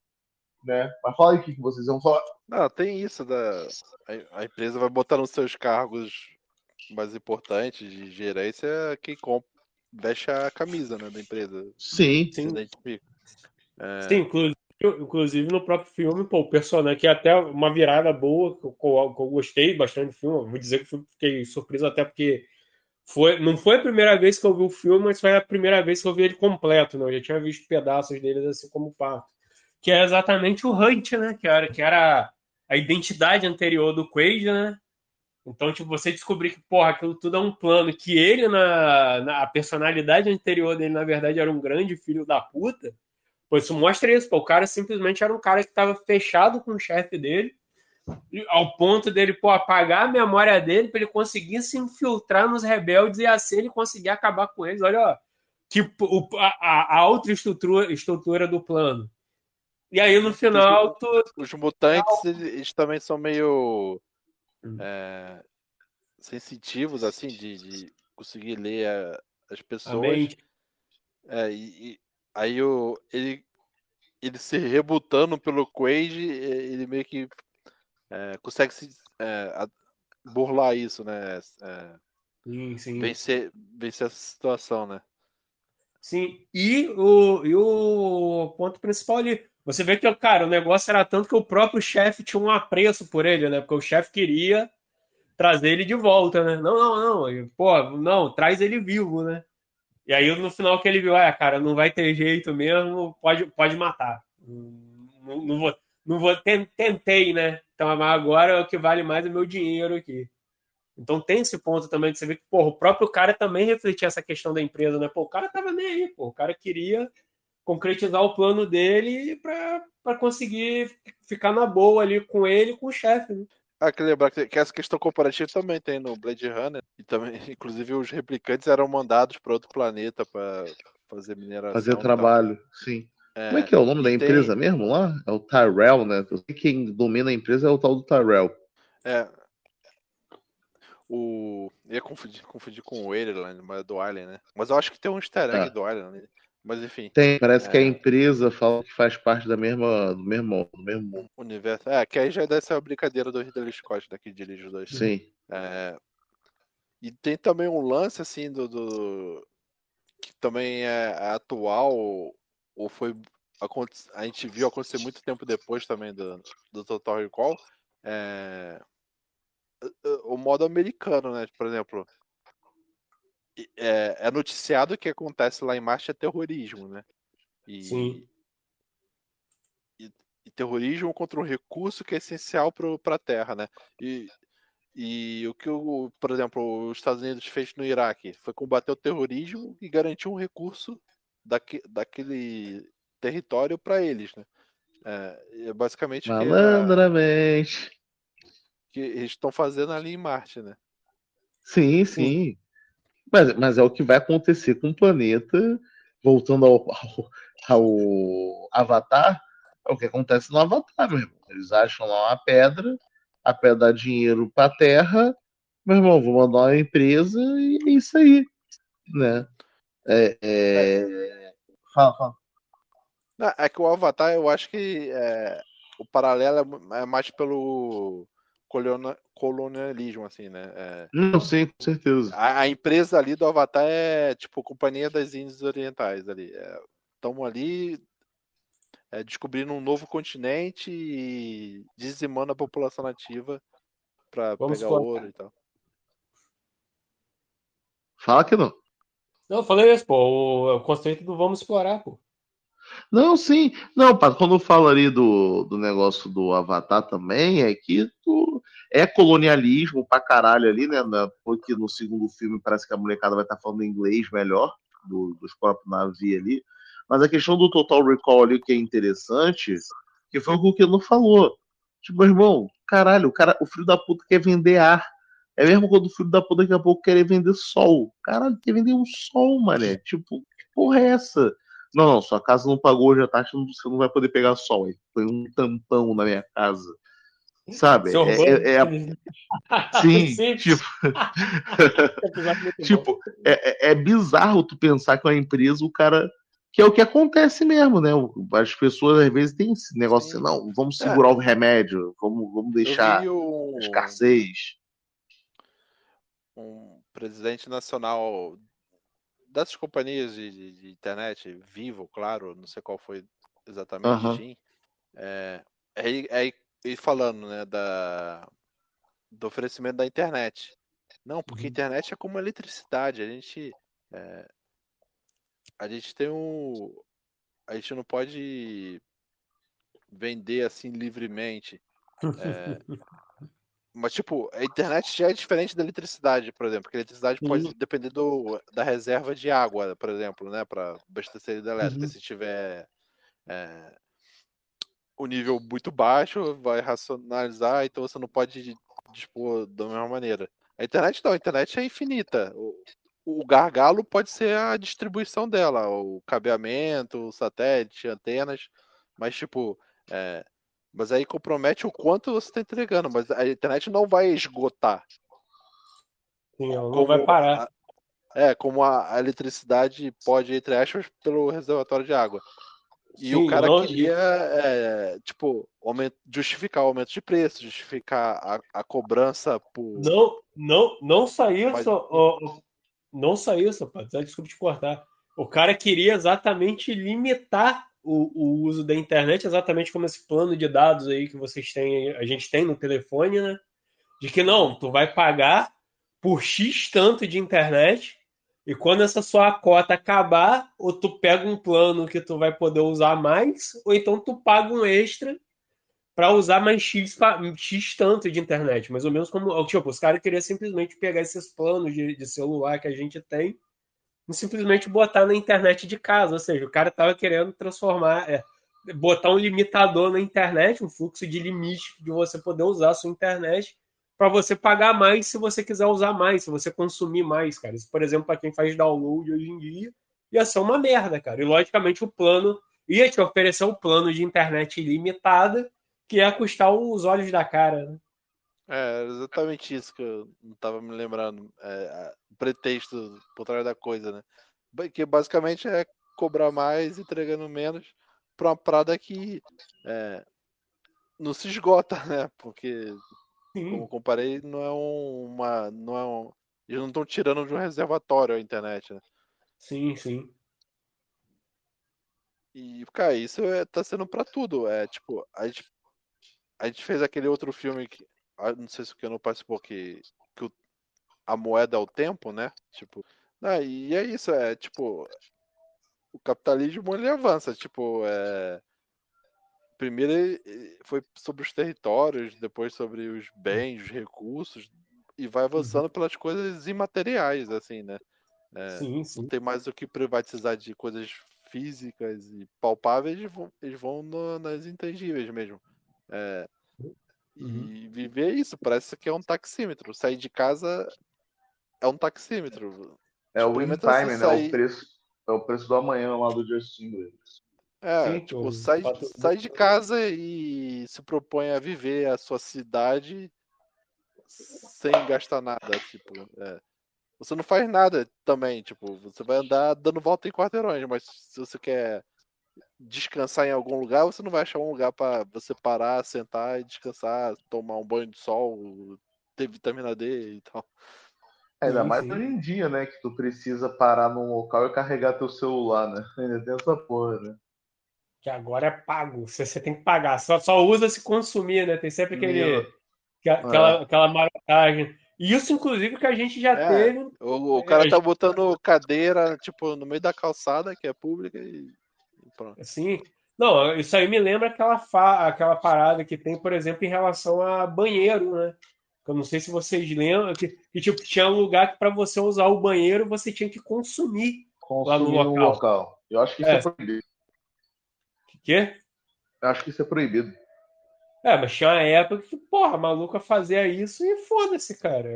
Speaker 1: né? Mas fala aí o que vocês vão falar.
Speaker 3: Não, tem isso da a, empresa vai botar nos seus cargos mais importantes de gerência quem compra, veste a camisa né, da empresa.
Speaker 1: Sim,
Speaker 2: Sim.
Speaker 3: É,
Speaker 2: Sim, inclusive, inclusive no próprio filme, pô, o personagem, que é até uma virada boa, que eu, que eu gostei bastante do filme. Vou dizer que fiquei surpreso até porque foi, não foi a primeira vez que eu vi o filme, mas foi a primeira vez que eu vi ele completo, né? Eu já tinha visto pedaços dele assim como parte. Que é exatamente o Hunt, né? Que era, que era a identidade anterior do Quaid, né? Então, tipo, você descobrir que, porra, aquilo tudo é um plano, que ele, na, na a personalidade anterior dele, na verdade, era um grande filho da puta. Pô, isso mostra isso, pô. O cara simplesmente era um cara que estava fechado com o chefe dele, ao ponto dele, pô, apagar a memória dele para ele conseguir se infiltrar nos rebeldes e assim ele conseguir acabar com eles. Olha, ó, tipo, o- a, a- outra estrutura, estrutura do plano. E aí, no final, tu,
Speaker 3: Os mutantes, eles, também são meio
Speaker 2: Hum.
Speaker 3: é, sensitivos, assim, de, de conseguir ler a- as pessoas. É, e, e aí o, ele, ele se rebutando pelo Quaid, ele meio que é, consegue se é, burlar isso, né? É,
Speaker 2: Sim, sim.
Speaker 3: vencer, vencer essa situação, né?
Speaker 2: Sim, e o, e o ponto principal ali, você vê que, cara, o negócio era tanto que o próprio chefe tinha um apreço por ele, né? Porque o chefe queria trazer ele de volta, né? Não, não, não, pô, não, traz ele vivo, né? E aí no final que ele viu, ah, cara, não vai ter jeito mesmo, pode, pode matar. Não, não vou, não vou, ten- tentei, né? Então mas agora o que vale mais é meu dinheiro aqui. Então tem esse ponto também de você ver que, porra, o próprio cara também refletia essa questão da empresa, né? Pô, o cara tava nem aí, pô. O cara queria concretizar o plano dele pra, pra conseguir ficar na boa ali com ele e com o chefe, né?
Speaker 3: Ah, que lembrar que, que essa questão comparativa também tem no Blade Runner. E também, inclusive, os replicantes eram mandados para outro planeta para fazer mineração.
Speaker 1: Fazer
Speaker 3: tal.
Speaker 1: trabalho, sim.
Speaker 3: É,
Speaker 1: Como é que é o nome da
Speaker 3: tem-
Speaker 1: empresa mesmo lá? É o Tyrell, né? Eu sei que quem domina a empresa é o tal do Tyrell.
Speaker 3: É. O. Eu ia confundir, confundir com o Alien, mas é do Alien, né? Mas eu acho que tem um easter egg
Speaker 1: É.
Speaker 3: do Alien ali. Mas enfim,
Speaker 1: Tem, parece que a
Speaker 3: É.
Speaker 1: empresa fala que faz parte da mesma, do mesmo, do mesmo.
Speaker 3: universo. É, que aí já deve ser a brincadeira do Ridley Scott, né? Que dirige os dois.
Speaker 1: Sim.
Speaker 3: É, E tem também um lance assim do, do- que também é atual ou foi a gente viu acontecer muito tempo depois também do, do Total Recall. É, o modo americano, né? Por exemplo, é, é noticiado que acontece lá em Marte é terrorismo, né? E,
Speaker 2: Sim.
Speaker 3: e, e terrorismo contra um recurso que é essencial para a Terra, né? E, e o que, o, por exemplo, os Estados Unidos fez no Iraque foi combater o terrorismo e garantir um recurso daque, daquele território para eles, né? É, é basicamente que, a-
Speaker 1: Malandramente.
Speaker 3: que eles estão fazendo ali em Marte, né?
Speaker 1: Sim, sim. Mas, mas é o que vai acontecer com o planeta, voltando ao, ao, ao Avatar, é o que acontece no Avatar, meu irmão. Eles acham lá uma pedra, a pedra dá dinheiro pra terra, meu irmão, vou mandar uma empresa e é isso aí, né? É, é... Fala, fala.
Speaker 3: Não, É que o Avatar, eu acho que é, o paralelo é é mais pelo colonialismo, assim, né? É,
Speaker 1: Não, sim, com certeza.
Speaker 3: a, a empresa ali do Avatar é tipo Companhia das Índias Orientais ali. Estamos ali é, descobrindo um novo continente e dizimando a população nativa para pegar ouro e tal.
Speaker 1: Fala que não.
Speaker 2: Não, eu falei isso, pô. O, o conceito do vamos explorar, pô.
Speaker 1: Não, sim. Não, Pato, quando eu falo ali do, do negócio do Avatar também, é que tu- é colonialismo pra caralho ali, né? na- Porque no segundo filme parece que a molecada vai estar falando inglês melhor, do- dos próprios navios ali. Mas a questão do Total Recall ali, que é interessante, que foi o que o Keno falou. Tipo, meu irmão, caralho, o, cara, o filho da puta quer vender ar. É mesmo quando o filho da puta daqui a pouco quer vender sol. Caralho, quer vender um sol, mané. Tipo, que porra é essa? Não, não, sua casa não pagou hoje a taxa, você não vai poder pegar sol. Aí foi um tampão na minha casa. Sabe? É, é- é a- sim,
Speaker 2: Sim.
Speaker 1: tipo, tipo é, é- é bizarro tu pensar que uma empresa, o cara Que é o que acontece mesmo, né? As pessoas às vezes têm esse negócio assim, não, vamos
Speaker 3: É.
Speaker 1: segurar o remédio, vamos, vamos deixar a escassez.
Speaker 3: Um presidente nacional dessas companhias de, de- de internet, Vivo, claro, não sei qual foi exatamente,
Speaker 1: Aham.
Speaker 3: Tim, é, aí, aí ele falando, né, da, do oferecimento da internet. Não, porque a
Speaker 2: Uhum.
Speaker 3: internet é como eletricidade, a gente é, a gente tem um a gente não pode vender assim livremente. Mas, tipo, a internet já é diferente da eletricidade, por exemplo. Porque a eletricidade pode
Speaker 2: Sim.
Speaker 3: depender do, da reserva de água, por exemplo, né? Para abastecer a elétrica.
Speaker 2: Uhum.
Speaker 3: Se tiver é, o nível muito baixo, vai racionalizar, então você não pode dispor da mesma maneira. A internet não, a internet é infinita. O, o gargalo pode ser a distribuição dela, o cabeamento, o satélite, antenas, mas tipo, é, mas aí compromete o quanto você está entregando, mas a internet não vai esgotar.
Speaker 2: Sim, ela não
Speaker 3: Como
Speaker 2: vai parar.
Speaker 3: a- é, como a, a eletricidade pode, entre aspas, pelo reservatório de água. E
Speaker 2: Sim,
Speaker 3: o cara
Speaker 2: não-
Speaker 3: queria, é, tipo, aument- justificar o aumento de preço, justificar a, a cobrança por.
Speaker 2: Não, não, não só isso,
Speaker 3: Mas-
Speaker 2: ó, ó, não só isso, pá, tá, desculpa te cortar. O cara queria exatamente limitar o, o uso da internet, exatamente como esse plano de dados aí que vocês têm, a gente tem no telefone, né? De que não, tu vai pagar por X tanto de internet, e quando essa sua cota acabar, ou tu pega um plano que tu vai poder usar mais, ou então tu paga um extra para usar mais X, X tanto de internet. Mais ou menos como. Tipo, os caras queriam simplesmente pegar esses planos de, de celular que a gente tem simplesmente botar na internet de casa. Ou seja, o cara tava querendo transformar. é, botar um limitador na internet, um fluxo de limite de você poder usar a sua internet para você pagar mais se você quiser usar mais, se você consumir mais, cara. Isso, por exemplo, para quem faz download hoje em dia, ia ser uma merda, cara. E logicamente o plano ia te oferecer um plano de internet ilimitada que ia custar os olhos da cara, né?
Speaker 3: É, exatamente isso que eu não tava me lembrando. É, o pretexto por trás da coisa, né? Que basicamente é cobrar mais, entregando menos, pra uma parada que é, não se esgota, né? Porque, como eu comparei, não é um- uma. Não é um, eles não estão tirando de um reservatório a internet, né?
Speaker 2: Sim, sim.
Speaker 3: E, cara, isso é, tá sendo pra tudo. É tipo, a gente, a gente fez aquele outro filme que. Ah, Não sei se o não participou, que, que o- a moeda é o tempo, né? Tipo. ah, e é isso, é tipo. O capitalismo ele avança, tipo, é. Primeiro foi sobre os territórios, depois sobre os bens, os recursos, e vai avançando pelas coisas imateriais, assim, né? É,
Speaker 2: Sim, sim.
Speaker 3: não tem mais o que privatizar de coisas físicas e palpáveis, eles vão, eles vão no- nas intangíveis mesmo. É,
Speaker 2: Uhum.
Speaker 3: E viver isso, parece que é um taxímetro. Sair de casa é um taxímetro.
Speaker 1: É o in time, né?
Speaker 3: sair-
Speaker 1: O preço, é o preço do amanhã lá do Justin Timberlake.
Speaker 3: É,
Speaker 2: Sim,
Speaker 3: tipo, sai, sai de casa e se propõe a viver a sua cidade sem gastar nada, tipo, é. Você não faz nada também, tipo, você vai andar dando volta em quarteirões, mas se você quer descansar em algum lugar, você não vai achar um lugar para você parar, sentar e descansar, tomar um banho de sol, ter vitamina D e tal.
Speaker 1: Ainda
Speaker 2: Sim,
Speaker 1: mais hoje em dia, né? Que tu precisa parar num local e carregar teu celular, né? Ainda tem essa porra, né?
Speaker 2: Que agora é pago. Você, você tem que pagar. Só, só usa se consumir, né? Tem sempre aquele,
Speaker 1: Meu.
Speaker 2: que- aquela, aquela marotagem. E isso, inclusive, que a gente já
Speaker 3: É.
Speaker 2: teve.
Speaker 3: O, o
Speaker 2: É,
Speaker 3: cara
Speaker 2: a
Speaker 3: tá
Speaker 2: gente-
Speaker 3: botando cadeira, tipo, no meio da calçada, que é pública, e pronto.
Speaker 2: Assim. Não, isso aí me lembra aquela, fa... aquela parada que tem, por exemplo, em relação a banheiro, né? Eu não sei se vocês lembram, que, que tipo, tinha um lugar que para você usar o banheiro você tinha que consumir. Lá no
Speaker 1: Consumir no
Speaker 2: local.
Speaker 1: local. Eu acho que isso
Speaker 2: É.
Speaker 1: é, proibido.
Speaker 2: Quê?
Speaker 1: Eu acho que isso é proibido.
Speaker 2: É, mas tinha uma época que, porra, maluca fazia isso e foda-se, cara.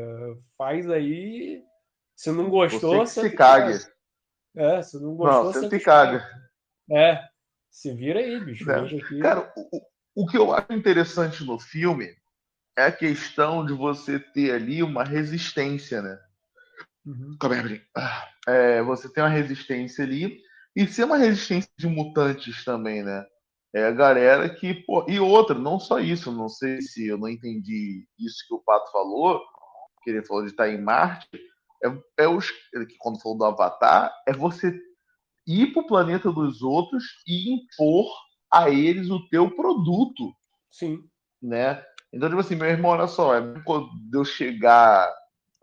Speaker 2: Faz aí. Se não gostou,
Speaker 1: Você que
Speaker 2: senta
Speaker 1: se
Speaker 2: casa. É, se não gostou,
Speaker 1: Não, você
Speaker 2: casa.
Speaker 1: caga.
Speaker 2: É, se vira aí, bicho.
Speaker 1: É. Cara, o, o- que eu acho interessante no filme é a questão de você ter ali uma resistência, né?
Speaker 2: Uhum.
Speaker 1: Ah, É, você tem uma resistência ali e ser uma resistência de mutantes também, né? É a galera que. Pô, e outra, não só isso, não sei se eu não entendi isso que o Pato falou, que ele falou de estar em Marte. É, é os, que quando falou do Avatar, é você ir para o planeta dos outros e impor a eles o teu produto.
Speaker 2: Sim.
Speaker 1: Né? Então, tipo assim, meu irmão, olha só, é quando eu chegar,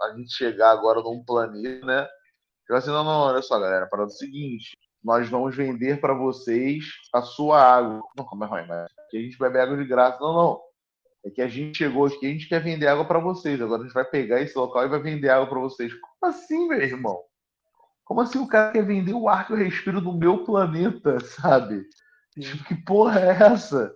Speaker 1: a gente chegar agora num planeta, né? Eu assim, não, não, olha só, galera, para o seguinte, nós vamos vender para vocês a sua água. Não, como é ruim, mas aqui a gente bebe água de graça. Não, não. É que a gente chegou aqui, a gente quer vender água para vocês. Agora a gente vai pegar esse local e vai vender água para vocês. Como assim, meu irmão? Como assim o cara quer vender o ar que eu respiro no meu planeta, sabe? Tipo, que porra é essa?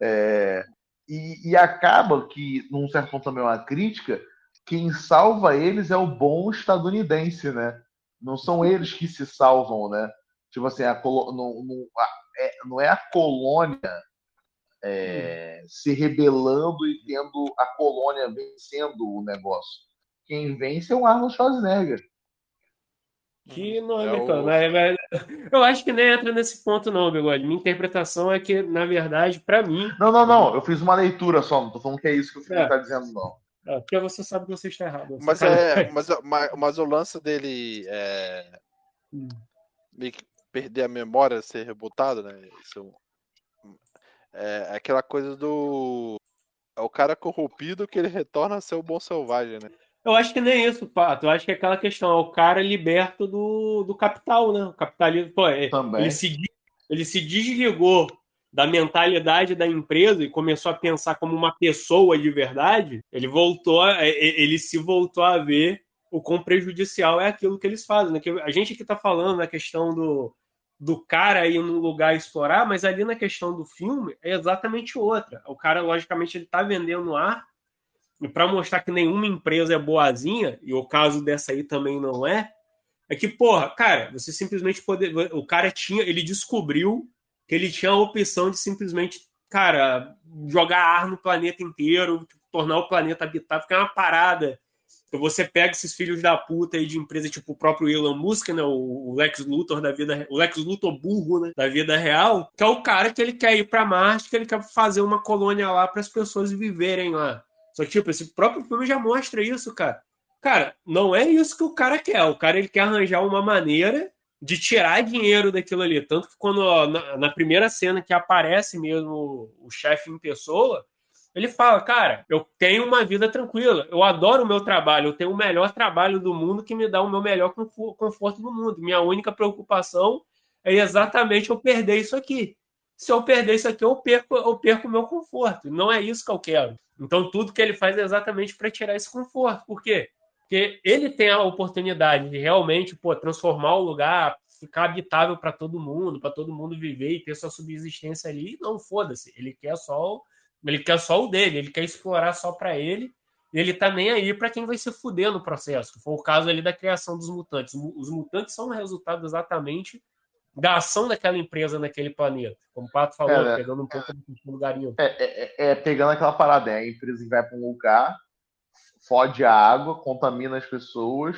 Speaker 1: É... E, e acaba que, num certo ponto também é uma crítica, quem salva eles é o bom estadunidense, né? Não são eles que se salvam, né? Tipo assim, a colo... não, não, é, não é a colônia é, se rebelando e tendo a colônia vencendo o negócio. Quem vence é o Arnold Schwarzenegger.
Speaker 2: Que não é, é o... mas, mas, eu acho que nem entra nesse ponto, não, Bigode. Minha interpretação é que, na verdade, para mim.
Speaker 1: Não, não, não. Eu fiz uma leitura só, não tô falando que é isso que o filme é. tá dizendo, não.
Speaker 2: É, porque você sabe que você está errado.
Speaker 3: Mas, é, mas, mas, mas, o lance dele é. Hum. Meio que perder a memória, ser rebutado, né? Isso é, é aquela coisa do. É o cara corrompido que ele retorna a ser o bom selvagem, né?
Speaker 2: Eu acho que nem isso, Pato. Eu acho que é aquela questão, é o cara liberto do, do capital, né? O capitalismo, pô, é, ele, se, ele se desligou da mentalidade da empresa e começou a pensar como uma pessoa de verdade, ele voltou, ele se voltou a ver o quão prejudicial é aquilo que eles fazem. Né? Que a gente aqui está falando na questão do, do cara ir num lugar explorar, mas ali na questão do filme é exatamente outra. O cara, logicamente, ele está vendendo ar e para mostrar que nenhuma empresa é boazinha, e o caso dessa aí também não é, é que, porra, cara, você simplesmente poder. O cara tinha. Ele descobriu que ele tinha a opção de simplesmente, cara, jogar ar no planeta inteiro, tornar o planeta habitável, que é uma parada. Então você pega esses filhos da puta aí de empresa, tipo o próprio Elon Musk, né? O Lex Luthor da vida, o Lex Luthor burro, né? Da vida real, que é o cara que ele quer ir para Marte, que ele quer fazer uma colônia lá para as pessoas viverem lá. Só que, tipo, esse próprio filme já mostra isso, cara. Cara, não é isso que o cara quer. O cara ele quer arranjar uma maneira de tirar dinheiro daquilo ali. Tanto que quando na, na, primeira cena que aparece mesmo o chefe em pessoa, ele fala, cara, eu tenho uma vida tranquila, eu adoro o meu trabalho, eu tenho o melhor trabalho do mundo que me dá o meu melhor conforto do mundo. Minha única preocupação é exatamente eu perder isso aqui. Se eu perder isso aqui, eu perco, eu perco o meu conforto. Não é isso que eu quero. Então, tudo que ele faz é exatamente para tirar esse conforto. Por quê? Porque ele tem a oportunidade de realmente pô, transformar o lugar, ficar habitável para todo mundo, para todo mundo viver e ter sua subsistência ali. Não foda-se, ele quer só ele quer só o dele, ele quer explorar só para ele. Ele tá nem aí para quem vai se fuder no processo. Foi o caso ali da criação dos mutantes. Os mutantes são o resultado exatamente da ação daquela empresa naquele planeta. Como o Pato falou, é, pegando um pouco do lugarinho.
Speaker 1: É, é, é, é, pegando aquela parada, é, a empresa vai para um lugar, fode a água, contamina as pessoas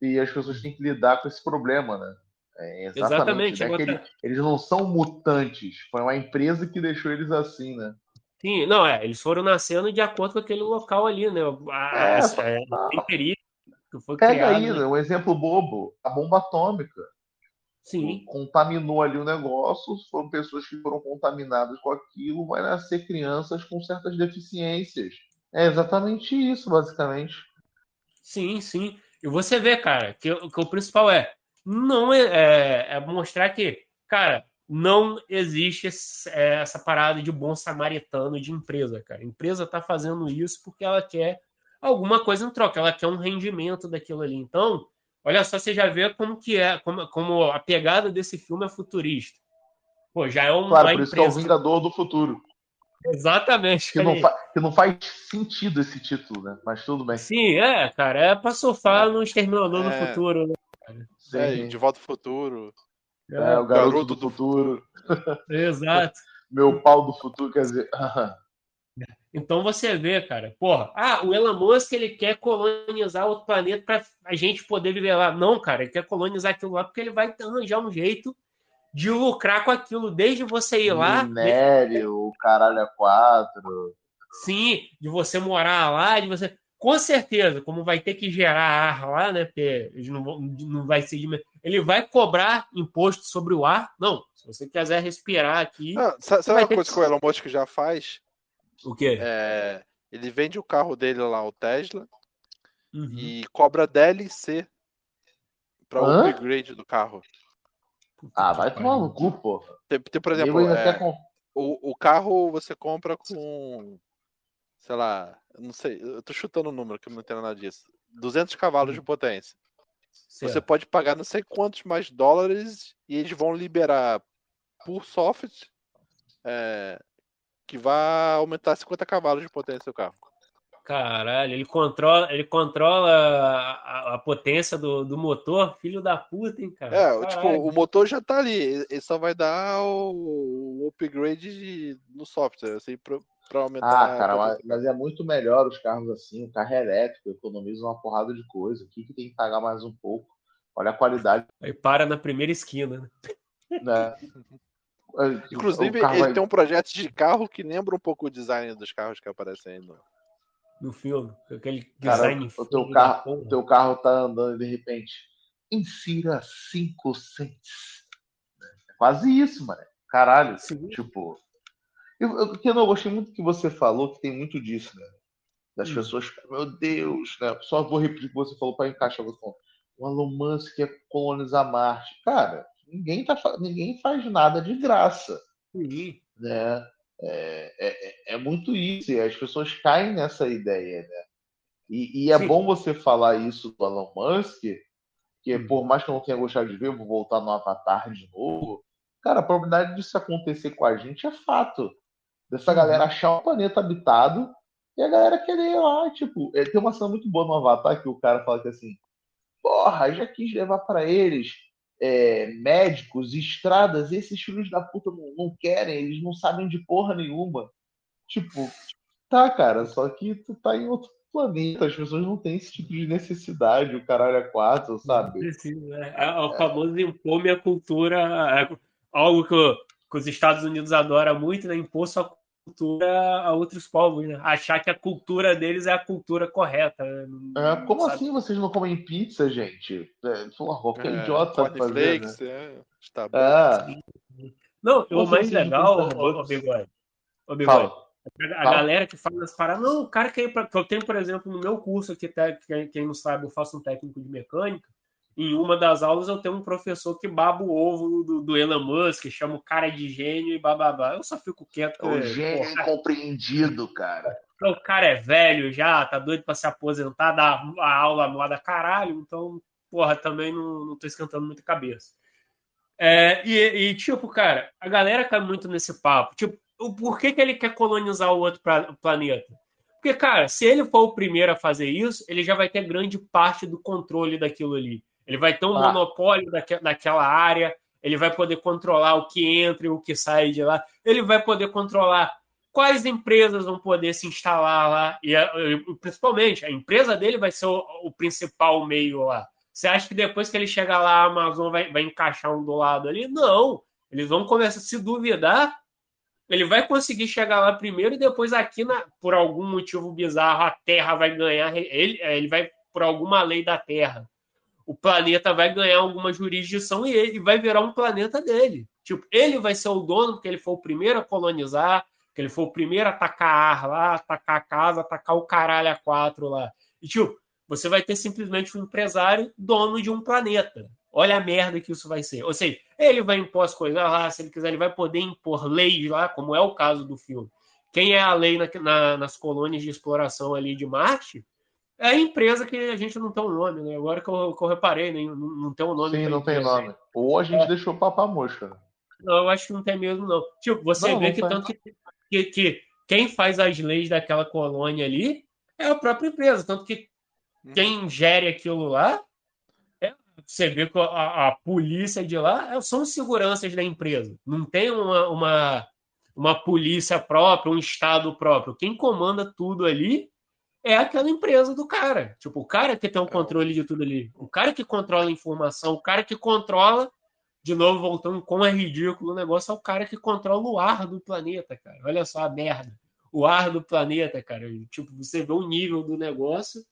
Speaker 1: e as pessoas têm que lidar com esse problema, né? É, exatamente. exatamente. Né? Eles, eles, não são mutantes, foi uma empresa que deixou eles assim, né?
Speaker 2: Sim, não, é, eles foram nascendo de acordo com aquele local ali, né? A, é, a, a,
Speaker 1: que foi Pega criado, aí, né? um exemplo bobo, a bomba atômica.
Speaker 2: Sim.
Speaker 1: Contaminou ali o negócio, foram pessoas que foram contaminadas com aquilo, vai nascer crianças com certas deficiências. É exatamente isso, basicamente.
Speaker 2: Sim, sim. E você vê, cara, que, que o principal é não é, é, é mostrar que, cara, não existe esse, é, essa parada de bom samaritano de empresa, cara. A empresa tá fazendo isso porque ela quer alguma coisa em troca, ela quer um rendimento daquilo ali. Então, olha só, você já vê como que é, como, como a pegada desse filme é futurista. Pô, já é uma
Speaker 1: claro, por
Speaker 2: empresa...
Speaker 1: isso que é o Vingador do Futuro.
Speaker 2: Exatamente.
Speaker 1: Que não, que não, faz sentido esse título, né? Mas tudo bem.
Speaker 2: Sim, é, cara. É pra surfar é. no Exterminador é. do Futuro, né?
Speaker 3: É, de volta ao futuro.
Speaker 1: É, é o garoto, garoto do, do, futuro.
Speaker 2: futuro. Exato.
Speaker 1: Meu pau do futuro, quer dizer.
Speaker 2: Então você vê, cara, porra, ah, o Elon Musk ele quer colonizar outro planeta para a gente poder viver lá. Não, cara, ele quer colonizar aquilo lá porque ele vai arranjar um jeito de lucrar com aquilo, desde você ir lá.
Speaker 1: Minério, o caralho a quatro.
Speaker 2: Sim, de você morar lá, de você. Com certeza, como vai ter que gerar ar lá, né? Porque não, não vai ser. Ele vai cobrar imposto sobre o ar. Não, se você quiser respirar aqui.
Speaker 3: Ah, sabe uma coisa que... que o Elon Musk já faz?
Speaker 2: O quê?
Speaker 3: É, ele vende o carro dele lá, o Tesla, uhum. e cobra DLC para o upgrade do carro.
Speaker 1: Ah, vai tomar no cu, pô.
Speaker 3: Tem, tem, por exemplo, é, com... o, o carro você compra com, sei lá, não sei, eu tô chutando o um número que eu não entendo nada disso. 200 cavalos de hum. potência. Certo. Você pode pagar não sei quantos mais dólares e eles vão liberar por software é, que vai aumentar 50 cavalos de potência do carro.
Speaker 2: Caralho, ele controla, ele controla a, a potência do, do motor, filho da puta, hein, cara?
Speaker 3: É, tipo, o motor já tá ali, ele só vai dar o, o upgrade de, no software, assim, pra, pra aumentar.
Speaker 1: Ah, cara, mas, mas, é muito melhor os carros assim, o carro é elétrico, economiza uma porrada de coisa, aqui que tem que pagar mais um pouco. Olha a qualidade.
Speaker 2: Aí para na primeira esquina,
Speaker 1: né? né?
Speaker 3: Inclusive, ele vai... tem um projeto de carro que lembra um pouco o design dos carros que aparecem aí no,
Speaker 2: no filme. Aquele
Speaker 1: design Cara, o teu carro, o teu carro tá andando e de repente insira 5 cents. É quase isso, mano. Caralho. Sim. Tipo. Eu, eu, eu não gostei muito que você falou, que tem muito disso, né? Das hum. pessoas, meu Deus, né? Só vou repetir o que você falou para encaixar você falou, o Elon Musk quer colonizar Marte. Cara, ninguém, tá, ninguém faz nada de graça. Sim. Né? É, é, é, muito isso, e as pessoas caem nessa ideia, né? E, e é Sim. bom você falar isso do Elon Musk, que hum. por mais que eu não tenha gostado de ver, vou voltar no Avatar de novo. Cara, a probabilidade disso acontecer com a gente é fato. Dessa galera achar um planeta habitado e a galera querer ir lá, tipo, é, tem uma cena muito boa no Avatar que o cara fala que assim, porra, já quis levar para eles é, médicos, estradas, esses filhos da puta não, não, querem, eles não sabem de porra nenhuma. Tipo, tá, cara, só que tu tá em outro planeta, as pessoas não têm esse tipo de necessidade, o caralho é quatro, sabe?
Speaker 2: Precisa, é, é, o famoso impor minha cultura, é algo que, que, os Estados Unidos adoram muito, né? Impor sua cultura a outros povos, né? Achar que a cultura deles é a cultura correta. Né?
Speaker 1: É, como sabe? assim vocês não comem pizza, gente? É, porra, qualquer é, idiota fazer, flakes, né? é,
Speaker 2: está bom. É. Não, o mais legal, ô, Bigode, ô, Bigode, a galera que fala as paradas, não, o cara que eu tenho, por exemplo, no meu curso aqui, quem não sabe, eu faço um técnico de mecânica, em uma das aulas eu tenho um professor que baba o ovo do, do Elon Musk, chama o cara de gênio e bababá. Eu só fico quieto.
Speaker 1: O gênio porra, incompreendido, cara.
Speaker 2: O cara é velho já, tá doido pra se aposentar, dar a aula moda caralho, então, porra, também não, não tô esquentando muita cabeça. É, e, e, tipo, cara, a galera cai muito nesse papo. Tipo, por que, que ele quer colonizar o outro planeta? Porque, cara, se ele for o primeiro a fazer isso, ele já vai ter grande parte do controle daquilo ali. Ele vai ter um ah. monopólio daque, daquela área, ele vai poder controlar o que entra e o que sai de lá, ele vai poder controlar quais empresas vão poder se instalar lá, e, e principalmente a empresa dele vai ser o, o, principal meio lá. Você acha que depois que ele chegar lá, a Amazon vai, vai encaixar um do lado ali? Não. Eles vão começar a se duvidar. Ele vai conseguir chegar lá primeiro e depois aqui, na, por algum motivo bizarro, a Terra vai ganhar. Ele, ele vai por alguma lei da Terra o planeta vai ganhar alguma jurisdição e ele vai virar um planeta dele. Tipo, ele vai ser o dono porque ele foi o primeiro a colonizar, que ele foi o primeiro a atacar ar lá, atacar a casa, atacar o caralho a quatro lá. E, tipo, você vai ter simplesmente um empresário dono de um planeta. Olha a merda que isso vai ser. Ou seja, ele vai impor as coisas lá, se ele quiser, ele vai poder impor leis lá, como é o caso do filme. Quem é a lei na, na, nas colônias de exploração ali de Marte é a empresa que a gente não tem um nome, né? Agora que eu, que eu reparei, né? não, não tem um nome.
Speaker 1: Sim, não tem nome. Ou a gente é. deixou papar mosca.
Speaker 2: Não, eu acho que não tem mesmo, não. Tipo, você não, vê não que tanto que, que, que, quem faz as leis daquela colônia ali é a própria empresa. Tanto que hum. quem gere aquilo lá, é, você vê que a, a, polícia de lá é, são seguranças da empresa. Não tem uma, uma uma polícia própria, um estado próprio. Quem comanda tudo ali é aquela empresa do cara. Tipo, o cara que tem o controle de tudo ali. O cara que controla a informação, o cara que controla, de novo, voltando como é ridículo o negócio, é o cara que controla o ar do planeta, cara. Olha só a merda. O ar do planeta, cara. Tipo, você vê o nível do negócio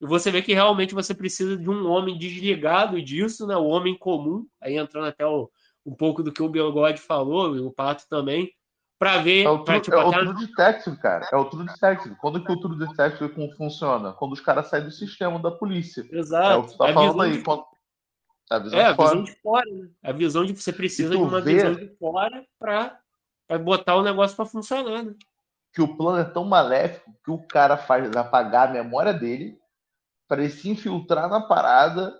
Speaker 2: e você vê que realmente você precisa de um homem desligado disso, né? O homem comum, aí entrando até o, um pouco do que o Biogod falou, e o Pato também, para ver.
Speaker 1: É o, tru,
Speaker 2: tipo,
Speaker 1: é o True Detective, cara. É o True Detective. Quando que o True Detective como funciona? Quando os caras saem do sistema da polícia. É o
Speaker 2: Exato.
Speaker 1: que tu tá
Speaker 2: a
Speaker 1: falando
Speaker 2: visão
Speaker 1: aí.
Speaker 2: de-
Speaker 1: Quando... A visão
Speaker 2: É,
Speaker 1: de
Speaker 2: a
Speaker 1: fora.
Speaker 2: visão de fora, né? A visão de você precisa de uma
Speaker 1: vê-
Speaker 2: visão de fora para botar o negócio para funcionar, né?
Speaker 1: que o plano é tão maléfico que o cara faz apagar a memória dele para ele se infiltrar na parada,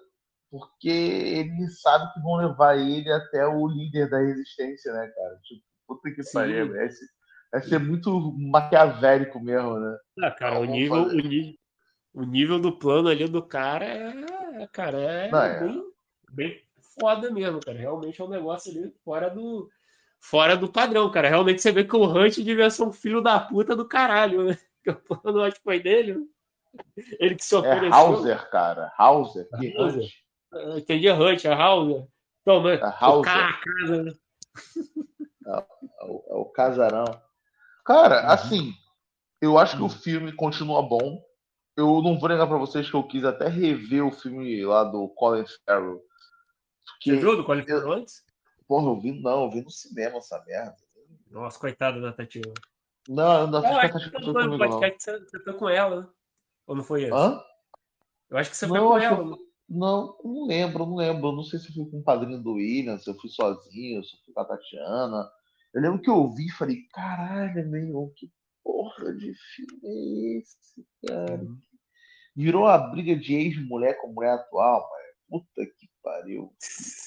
Speaker 1: porque ele sabe que vão levar ele até o líder da resistência, né, cara? Tipo, puta que pariu. Ser, vai ser muito maquiavélico mesmo, né?
Speaker 2: Ah, cara, o
Speaker 1: Vamos
Speaker 2: nível, o, nível, o nível do plano ali do cara é, cara, é,
Speaker 1: Não, é.
Speaker 2: Bem, bem foda mesmo, cara. Realmente é um negócio ali fora do, fora do padrão, cara. Realmente você vê que o Hunt devia ser um filho da puta do caralho, né? Que o plano acho que foi dele, né? Ele que se
Speaker 1: É
Speaker 2: ofereceu.
Speaker 1: Hauser, cara. Hauser. que
Speaker 2: Hauser.
Speaker 1: Hunt.
Speaker 2: Entendi, Hunt, a Hauser. Toma,
Speaker 1: É Hauser.
Speaker 2: tocar a casa, né?
Speaker 1: É o, é o casarão. Cara,
Speaker 2: Uhum.
Speaker 1: assim, eu acho que o filme continua bom. Eu não vou negar pra vocês que eu quis até rever o filme lá do Colin Farrell.
Speaker 2: Você viu do Colin Farrell antes?
Speaker 1: porra, eu vi, não, eu vi no cinema essa merda.
Speaker 2: Nossa, coitada da Tatiana.
Speaker 1: Não, eu não
Speaker 2: acho que foi
Speaker 1: comigo, não.
Speaker 2: podcast, você, você foi com ela, né? Ou não foi esse?
Speaker 1: Hã?
Speaker 2: Eu acho que você foi
Speaker 1: Não,
Speaker 2: com
Speaker 1: acho que
Speaker 2: ela. né?
Speaker 1: Não, não lembro, não lembro. Eu não sei se eu fui com o padrinho do William, se eu fui sozinho, se eu fui com a Tatiana. Eu lembro que eu ouvi e falei, caralho, meu, que porra de filme é esse, cara? Virou a briga de ex-mulher com mulher atual, mano. Puta que pariu.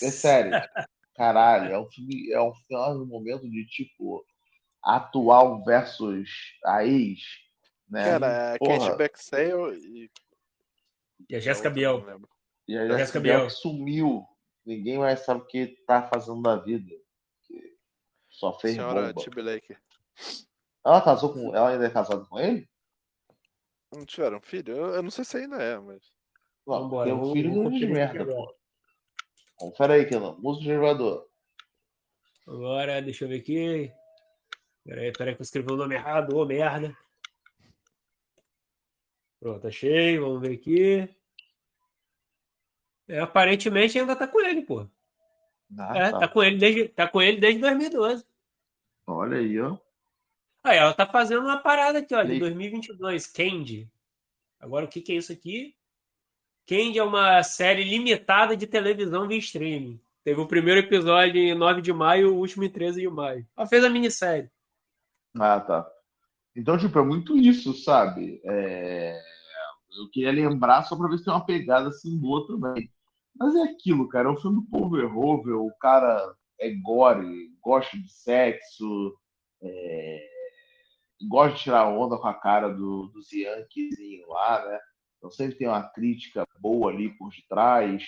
Speaker 1: É sério. Caralho, é um filme, é um final no momento de tipo atual versus a ex, né?
Speaker 3: Cara,
Speaker 1: Porra.
Speaker 3: Kate Beckinsale e.
Speaker 2: E a Jéssica Biel.
Speaker 1: E a
Speaker 2: Jéssica
Speaker 1: Jéssica
Speaker 2: Biel.
Speaker 1: Biel sumiu. Ninguém mais sabe o que tá fazendo da vida. Só fez
Speaker 3: Senhora
Speaker 1: bomba.
Speaker 3: Timberlake.
Speaker 1: Ela casou com. Ela ainda é casada com ele?
Speaker 3: Não tiveram filho? Eu, eu não sei se ainda é, mas.
Speaker 1: Não,
Speaker 2: Vambora,
Speaker 1: tem um filho
Speaker 2: vou
Speaker 1: de merda,
Speaker 2: agora.
Speaker 1: pô. Confere aí, Kenan. Música de jogador.
Speaker 2: Agora, deixa eu ver aqui. Peraí, peraí que eu escrevi o nome errado. Ô, merda. Pronto, achei. Vamos ver aqui. É, aparentemente ainda tá com ele, pô.
Speaker 1: Ah,
Speaker 2: É,
Speaker 1: tá.
Speaker 2: tá com ele desde, tá com ele desde 2012.
Speaker 1: Olha aí, ó.
Speaker 2: Aí, ela tá fazendo uma parada aqui, olha,
Speaker 1: Lei.
Speaker 2: 2022, Candy. Agora, o que que é isso aqui? Candy é uma série limitada de televisão via streaming. Teve o primeiro episódio em 9 de maio, o último em 13 de maio. Ela fez a minissérie.
Speaker 1: Ah, tá. Então, tipo, é muito isso, sabe? É, Eu queria lembrar só pra ver se tem uma pegada assim boa também. Mas é aquilo, cara. É um filme do Paul Verhoeven, o cara é gore, gosta de sexo, é, gosta de tirar onda com a cara do, dos Yankees lá, né? Então sempre tem uma crítica boa ali por detrás.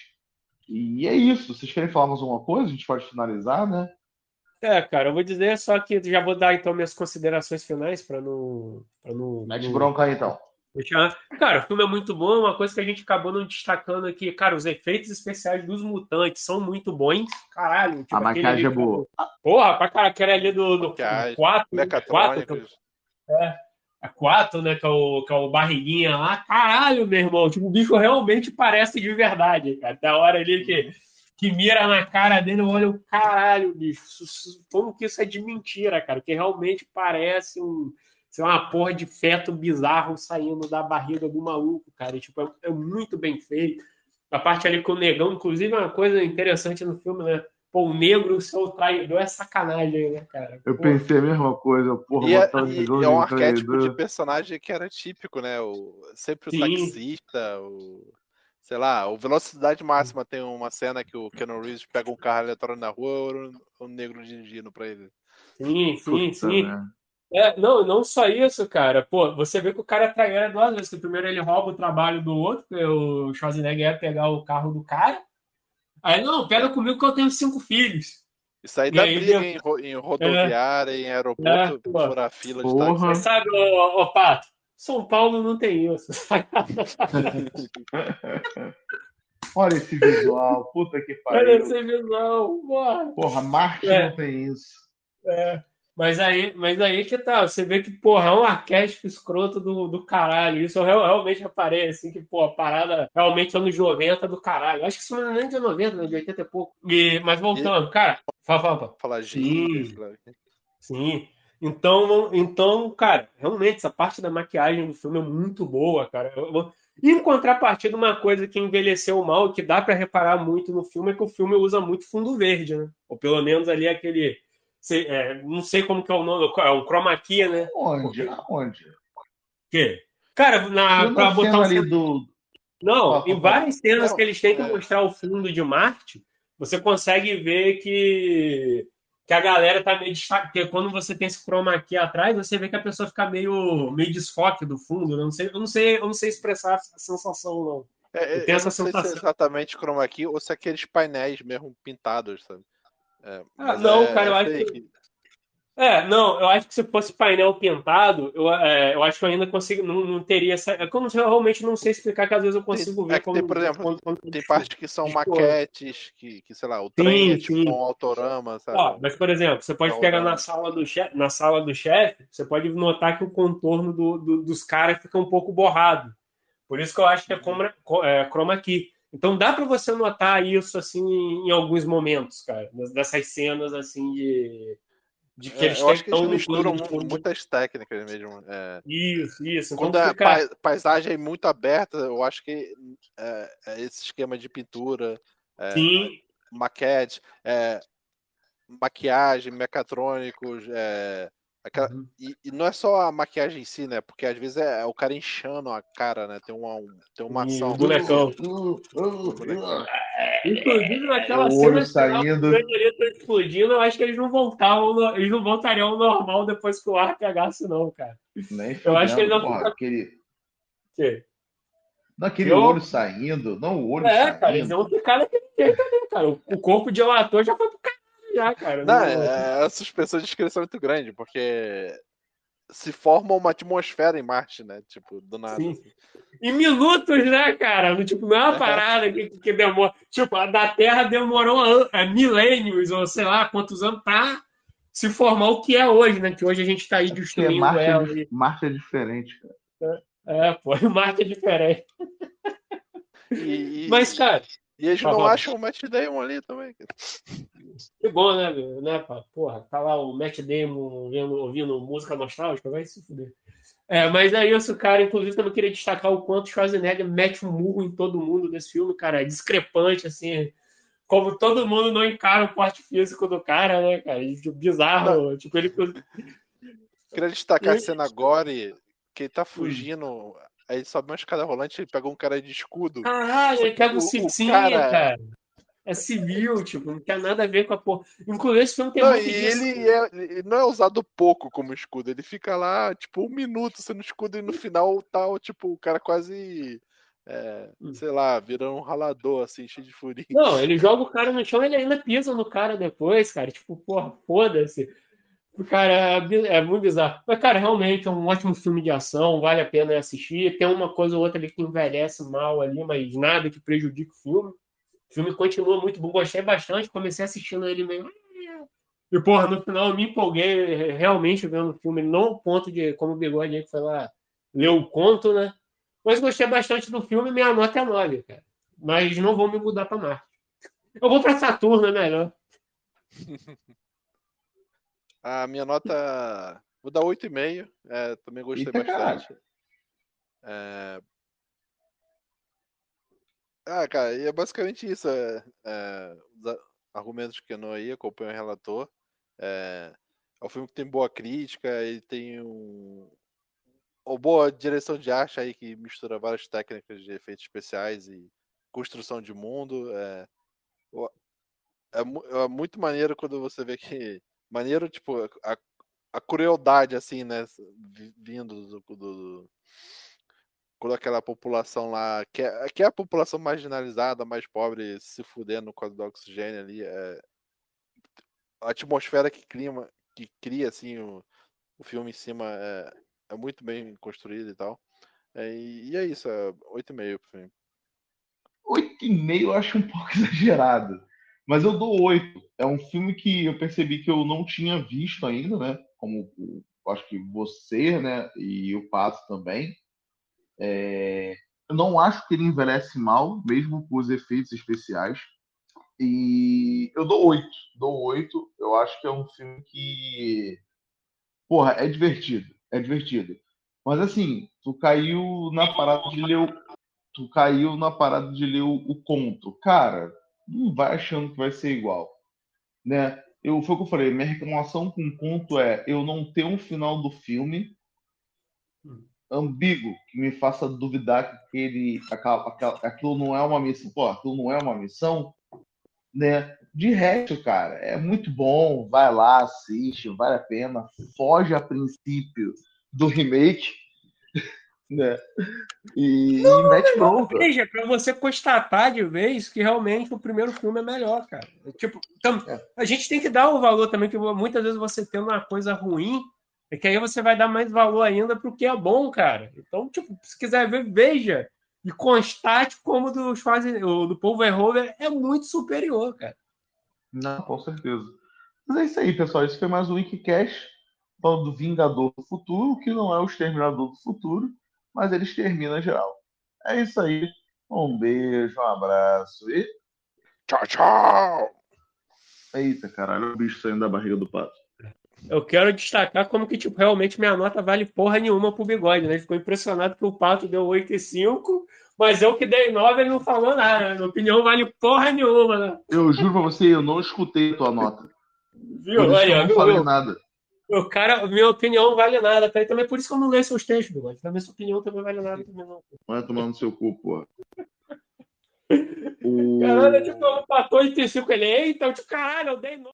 Speaker 1: E é isso. Vocês querem falar mais alguma coisa? A gente pode finalizar, né?
Speaker 2: É, cara, eu vou dizer só que já vou dar então minhas considerações finais para não, pra não,
Speaker 1: Mete
Speaker 2: não-
Speaker 1: bronca aí, então.
Speaker 2: Cara, o filme é muito bom. Uma coisa que a gente acabou não destacando aqui, cara, os efeitos especiais dos mutantes são muito bons. Caralho, tipo,
Speaker 1: A
Speaker 2: aquele
Speaker 1: maquiagem é boa.
Speaker 2: Porra, pra cara, aquele ali do, do
Speaker 3: Maquiagem,
Speaker 2: 4, 4,
Speaker 3: Mecatrônicos.
Speaker 2: a 4, né, que é, o, que é o barriguinha lá. Caralho, meu irmão, tipo, o bicho realmente parece de verdade, cara. Da hora ali que, que mira na cara dele, eu olho, caralho, bicho, como que isso é de mentira, cara? Que realmente parece um, sei lá, uma porra de feto bizarro saindo da barriga do maluco, cara. E, tipo, é, é muito bem feito. A parte ali com o negão, inclusive, é uma coisa interessante no filme, né? Pô, o negro ser o traidor é sacanagem, né, cara?
Speaker 1: Eu
Speaker 2: Pô,
Speaker 1: pensei a mesma coisa, porra,
Speaker 3: E é,
Speaker 1: botar
Speaker 3: e- e é um arquétipo de personagem que era típico, né? O, sempre o
Speaker 2: Sim.
Speaker 3: taxista, o. Sei lá, o Velocidade Máxima tem uma cena que o Keanu Reeves pega um carro aleatório na rua o, o negro dirigindo pra ele.
Speaker 2: Sim, sim,
Speaker 1: Puta
Speaker 2: sim.
Speaker 1: merda.
Speaker 2: É, não, não só isso, cara. Pô, você vê que o cara é traíra duas vezes. Que primeiro ele rouba o trabalho do outro, o Schwarzenegger ia pegar o carro do cara. Aí, não, pega comigo que eu tenho cinco filhos.
Speaker 3: Isso aí
Speaker 2: E
Speaker 3: dá
Speaker 2: aí,
Speaker 3: briga em, em rodoviária, em aeroporto,
Speaker 2: É, pô.
Speaker 3: furar fila de
Speaker 1: Porra.
Speaker 3: táxi.
Speaker 2: Mas sabe, ô, ô, Pato, São Paulo não tem isso.
Speaker 1: Olha esse visual, puta que
Speaker 2: Olha
Speaker 1: pariu.
Speaker 2: esse visual, porra.
Speaker 1: Porra, Marte
Speaker 2: É.
Speaker 1: não tem isso.
Speaker 2: É, mas aí, mas aí que tá, você vê que, porra, é um arquétipo escroto do, do caralho. Isso eu real- realmente reparei, assim, que, pô, a parada realmente anos 90 do caralho. Acho que isso não é nem de 90, né, de 80 e pouco. E, mas voltando, cara, fala, fala, fala.
Speaker 3: Falar
Speaker 2: Sim. Sim. Então, então, cara, realmente, essa parte da maquiagem do filme é muito boa, cara. Eu- eu- Em contrapartida, uma coisa que envelheceu mal, que dá pra reparar muito no filme, é que o filme usa muito fundo verde, né? Ou pelo menos ali aquele. Sei- é, não sei como que é o nome, é um chroma key, né?
Speaker 1: Onde? Aonde?
Speaker 2: Que? Cara, na,
Speaker 1: Eu
Speaker 2: pra
Speaker 1: não
Speaker 2: botar um
Speaker 1: ali do.
Speaker 2: Não,
Speaker 1: Fala,
Speaker 2: em várias cenas
Speaker 3: Não,
Speaker 2: que eles tentam
Speaker 3: é.
Speaker 2: mostrar o fundo de Marte, você consegue ver que, que a galera tá meio destacada. Porque quando você tem esse chroma key atrás, você vê que a pessoa fica meio, meio desfoque do fundo. né? Eu não sei, eu não sei, eu não sei expressar a sensação, não.
Speaker 3: É, é,
Speaker 2: Eu
Speaker 3: eu
Speaker 2: tenho
Speaker 3: não
Speaker 2: essa
Speaker 3: sei se é
Speaker 2: sensação.
Speaker 3: exatamente chroma key ou se é aqueles painéis mesmo pintados, sabe? É, mas
Speaker 2: não,
Speaker 3: é-
Speaker 2: cara, eu
Speaker 3: é
Speaker 2: acho que-. É, não, eu acho que se fosse painel pintado, eu, é, eu acho que eu ainda consigo, não, não teria essa. É como se eu realmente não sei explicar, que às vezes eu consigo
Speaker 3: Tem-
Speaker 2: ver
Speaker 3: é que
Speaker 2: como.
Speaker 3: tem, por exemplo,
Speaker 2: quando- quando-
Speaker 3: Tem partes que são maquetes, que, que, sei lá, o trem é tipo
Speaker 2: sim.
Speaker 3: um autorama, sabe?
Speaker 2: Ó, mas, por exemplo, você pode
Speaker 3: Não,
Speaker 2: pegar
Speaker 3: não.
Speaker 2: na sala do chefe, na sala do chefe, você pode notar que o contorno do- do- dos caras fica um pouco borrado. Por isso que eu acho que é, chroma, é chroma key. Então dá para você notar isso assim em alguns momentos, cara, dessas cenas assim de, de que
Speaker 3: É,
Speaker 2: eles
Speaker 3: eu acho que eles misturam muitas técnicas mesmo. é.
Speaker 2: Isso, isso. Então
Speaker 3: Quando a
Speaker 2: fica-
Speaker 3: pai- paisagem é muito aberta, eu acho que é, é esse esquema de pintura, é, maquete, é, maquiagem, mecatrônicos, é, aquela-
Speaker 2: Uhum.
Speaker 3: e, e não é só a maquiagem em si, né? Porque às vezes é, o cara inchando a cara, né? Tem uma, um- tem uma ação.
Speaker 2: o bonecão.
Speaker 1: Uh, uh, uh.
Speaker 2: Inclusive naquela
Speaker 1: O
Speaker 2: cena
Speaker 1: saindo.
Speaker 2: o Grandireto explodindo, eu acho que eles não voltavam, eles não voltariam ao normal depois que o ar pegasse, não, cara.
Speaker 1: Nem
Speaker 2: Eu acho que ele
Speaker 1: fudendo,
Speaker 2: não
Speaker 1: porra, aquele,
Speaker 2: Que?
Speaker 1: não, aquele
Speaker 2: Eu-
Speaker 1: olho saindo, não o olho
Speaker 2: É, cara, eles
Speaker 1: saindo.
Speaker 2: vão ficar daquele jeito ali, cara. O- corpo de ator já foi pro já, cara.
Speaker 3: Não,
Speaker 2: Não-
Speaker 3: é, a suspensão de descrição é muito grande, porque se forma uma atmosfera em Marte, né? Tipo, do nada.
Speaker 2: Sim. Em minutos, né, cara? Tipo, não é uma
Speaker 3: É.
Speaker 2: parada que, que demora. Tipo, a da Terra demorou é, milênios, ou sei lá quantos anos, pra se formar o que é hoje, né? Que hoje a gente tá aí
Speaker 1: Porque
Speaker 2: destruindo
Speaker 1: Marte é,
Speaker 2: ela.
Speaker 1: dif-
Speaker 2: e-
Speaker 1: Marte é diferente, cara.
Speaker 2: É, pô, o Marte é diferente.
Speaker 3: E, e-
Speaker 2: Mas, cara,
Speaker 3: e eles não acham o Matt Damon ali também.
Speaker 2: que bom, né, meu? né, pá? Porra, tá lá o Matt Damon vendo, ouvindo música nostálgica, vai se fuder. É, mas é isso, cara. Inclusive, também queria destacar o quanto o Schwarzenegger mete um murro em todo mundo desse filme, cara. É discrepante, assim. Como todo mundo não encara o porte físico do cara, né, cara? Tipo, bizarro. Tipo, ele.
Speaker 3: Queria destacar a cena gore, que ele tá fugindo, aí ele sobe uma escada rolante e pegou um cara de escudo.
Speaker 2: Caralho, ele pega o
Speaker 3: O- o
Speaker 2: Cicinha,
Speaker 3: cara-
Speaker 2: cara. É civil, tipo, não tem nada a ver com a porra. Inclusive, esse filme tem
Speaker 3: Não,
Speaker 2: muito
Speaker 3: e
Speaker 2: disso.
Speaker 3: ele, é, ele não é usado pouco como escudo, ele fica lá, tipo, um minuto sendo escudo e no final tá, tipo, o cara quase, é,
Speaker 2: Hum.
Speaker 3: sei lá, virando um ralador, assim, cheio de furinho.
Speaker 2: Não, ele joga o cara no chão e ele ainda pisa no cara depois, cara. Tipo, porra, foda-se. Cara é, é muito bizarro. Mas, cara, realmente é um ótimo filme de ação, vale a pena assistir. Tem uma coisa ou outra ali que envelhece mal ali, mas nada que prejudique o filme. O filme continua muito bom, gostei bastante. Comecei assistindo ele meio. E, porra, no final eu me empolguei realmente vendo o filme, não ao ponto de, como o Bigode aí que foi lá ler o conto, né? Mas gostei bastante do filme, minha nota é 9, cara. Mas não vou me mudar pra Marte. Eu vou pra Saturno, é melhor.
Speaker 3: A minha nota, vou dar 8,5, é, também gostei
Speaker 1: Eita,
Speaker 3: bastante. É... Ah, cara, e é basicamente isso. É, é, os argumentos que eu não aí, acompanho o relator. É, é um filme que tem boa crítica, ele tem um, uma boa direção de arte aí que mistura várias técnicas de efeitos especiais e construção de mundo. É, é, é muito maneiro quando você vê que. Maneiro, tipo, a, a crueldade, assim, né? vi- Vindo do, do- quando aquela população lá, que é, que é a população marginalizada, mais pobre, se fudendo com do oxigênio ali, é, a atmosfera que, clima, que cria assim, o, o filme em cima é, é muito bem construído e tal. É, e é isso, é 8,5 pro filme.
Speaker 1: 8,5 eu acho um pouco exagerado. Mas eu dou 8. É um filme que eu percebi que eu não tinha visto ainda, né? Como acho que você, né? E o Pato também. É... Eu não acho que ele envelhece mal, mesmo com os efeitos especiais. E eu dou 8. Dou 8. Eu acho que é um filme que. Porra, é divertido. É divertido. Mas assim, tu caiu na parada de ler o. Tu caiu na parada de ler o, o conto. Cara, não vai achando que vai ser igual. Né? Eu, foi o que eu falei, minha reclamação com o conto é eu não ter um final do filme ambíguo que me faça duvidar que aquela, aquela, aquilo não é uma missão. Pô, aquilo não é uma missão né? De resto, cara, é muito bom. Vai lá, assiste, vale a pena. Foge a princípio do remake, né? E, não, mete pronto.
Speaker 2: Veja, para você constatar de vez que realmente o primeiro filme é melhor, cara. Tipo, então, é. a gente tem que dar o valor também, que muitas vezes você tendo uma coisa ruim, é que aí você vai dar mais valor ainda pro que é bom, cara. Então, tipo, se quiser ver, veja e constate como dos fazem, o do Paul Verhoeven é muito superior, cara.
Speaker 1: Não, com certeza. Mas é isso aí, pessoal. Esse foi mais um Wikicast falando do Vingador do Futuro, que não é o Exterminador do Futuro, mas ele extermina geral. É isso aí. Um beijo, um abraço e.
Speaker 3: Tchau, tchau!
Speaker 1: Eita, caralho, o bicho saindo da barriga do pato.
Speaker 2: Eu quero destacar como que, tipo, realmente minha nota vale porra nenhuma pro bigode, né? Ele ficou impressionado que o Pato deu 8,5, mas eu que dei 9, ele não falou nada. Né? Minha opinião vale porra nenhuma, né?
Speaker 1: Eu juro pra você, eu não escutei a tua nota.
Speaker 2: Viu? Olha, eu não falei nada. O cara, minha opinião vale nada? E também por isso que eu não leio seus textos, bigode. Também sua opinião também vale nada também não.
Speaker 1: Vai tomar no seu cu, porra.
Speaker 2: o... Caralho, tipo, eu patou 85, ele, eita, eu tipo, caralho, eu dei 9.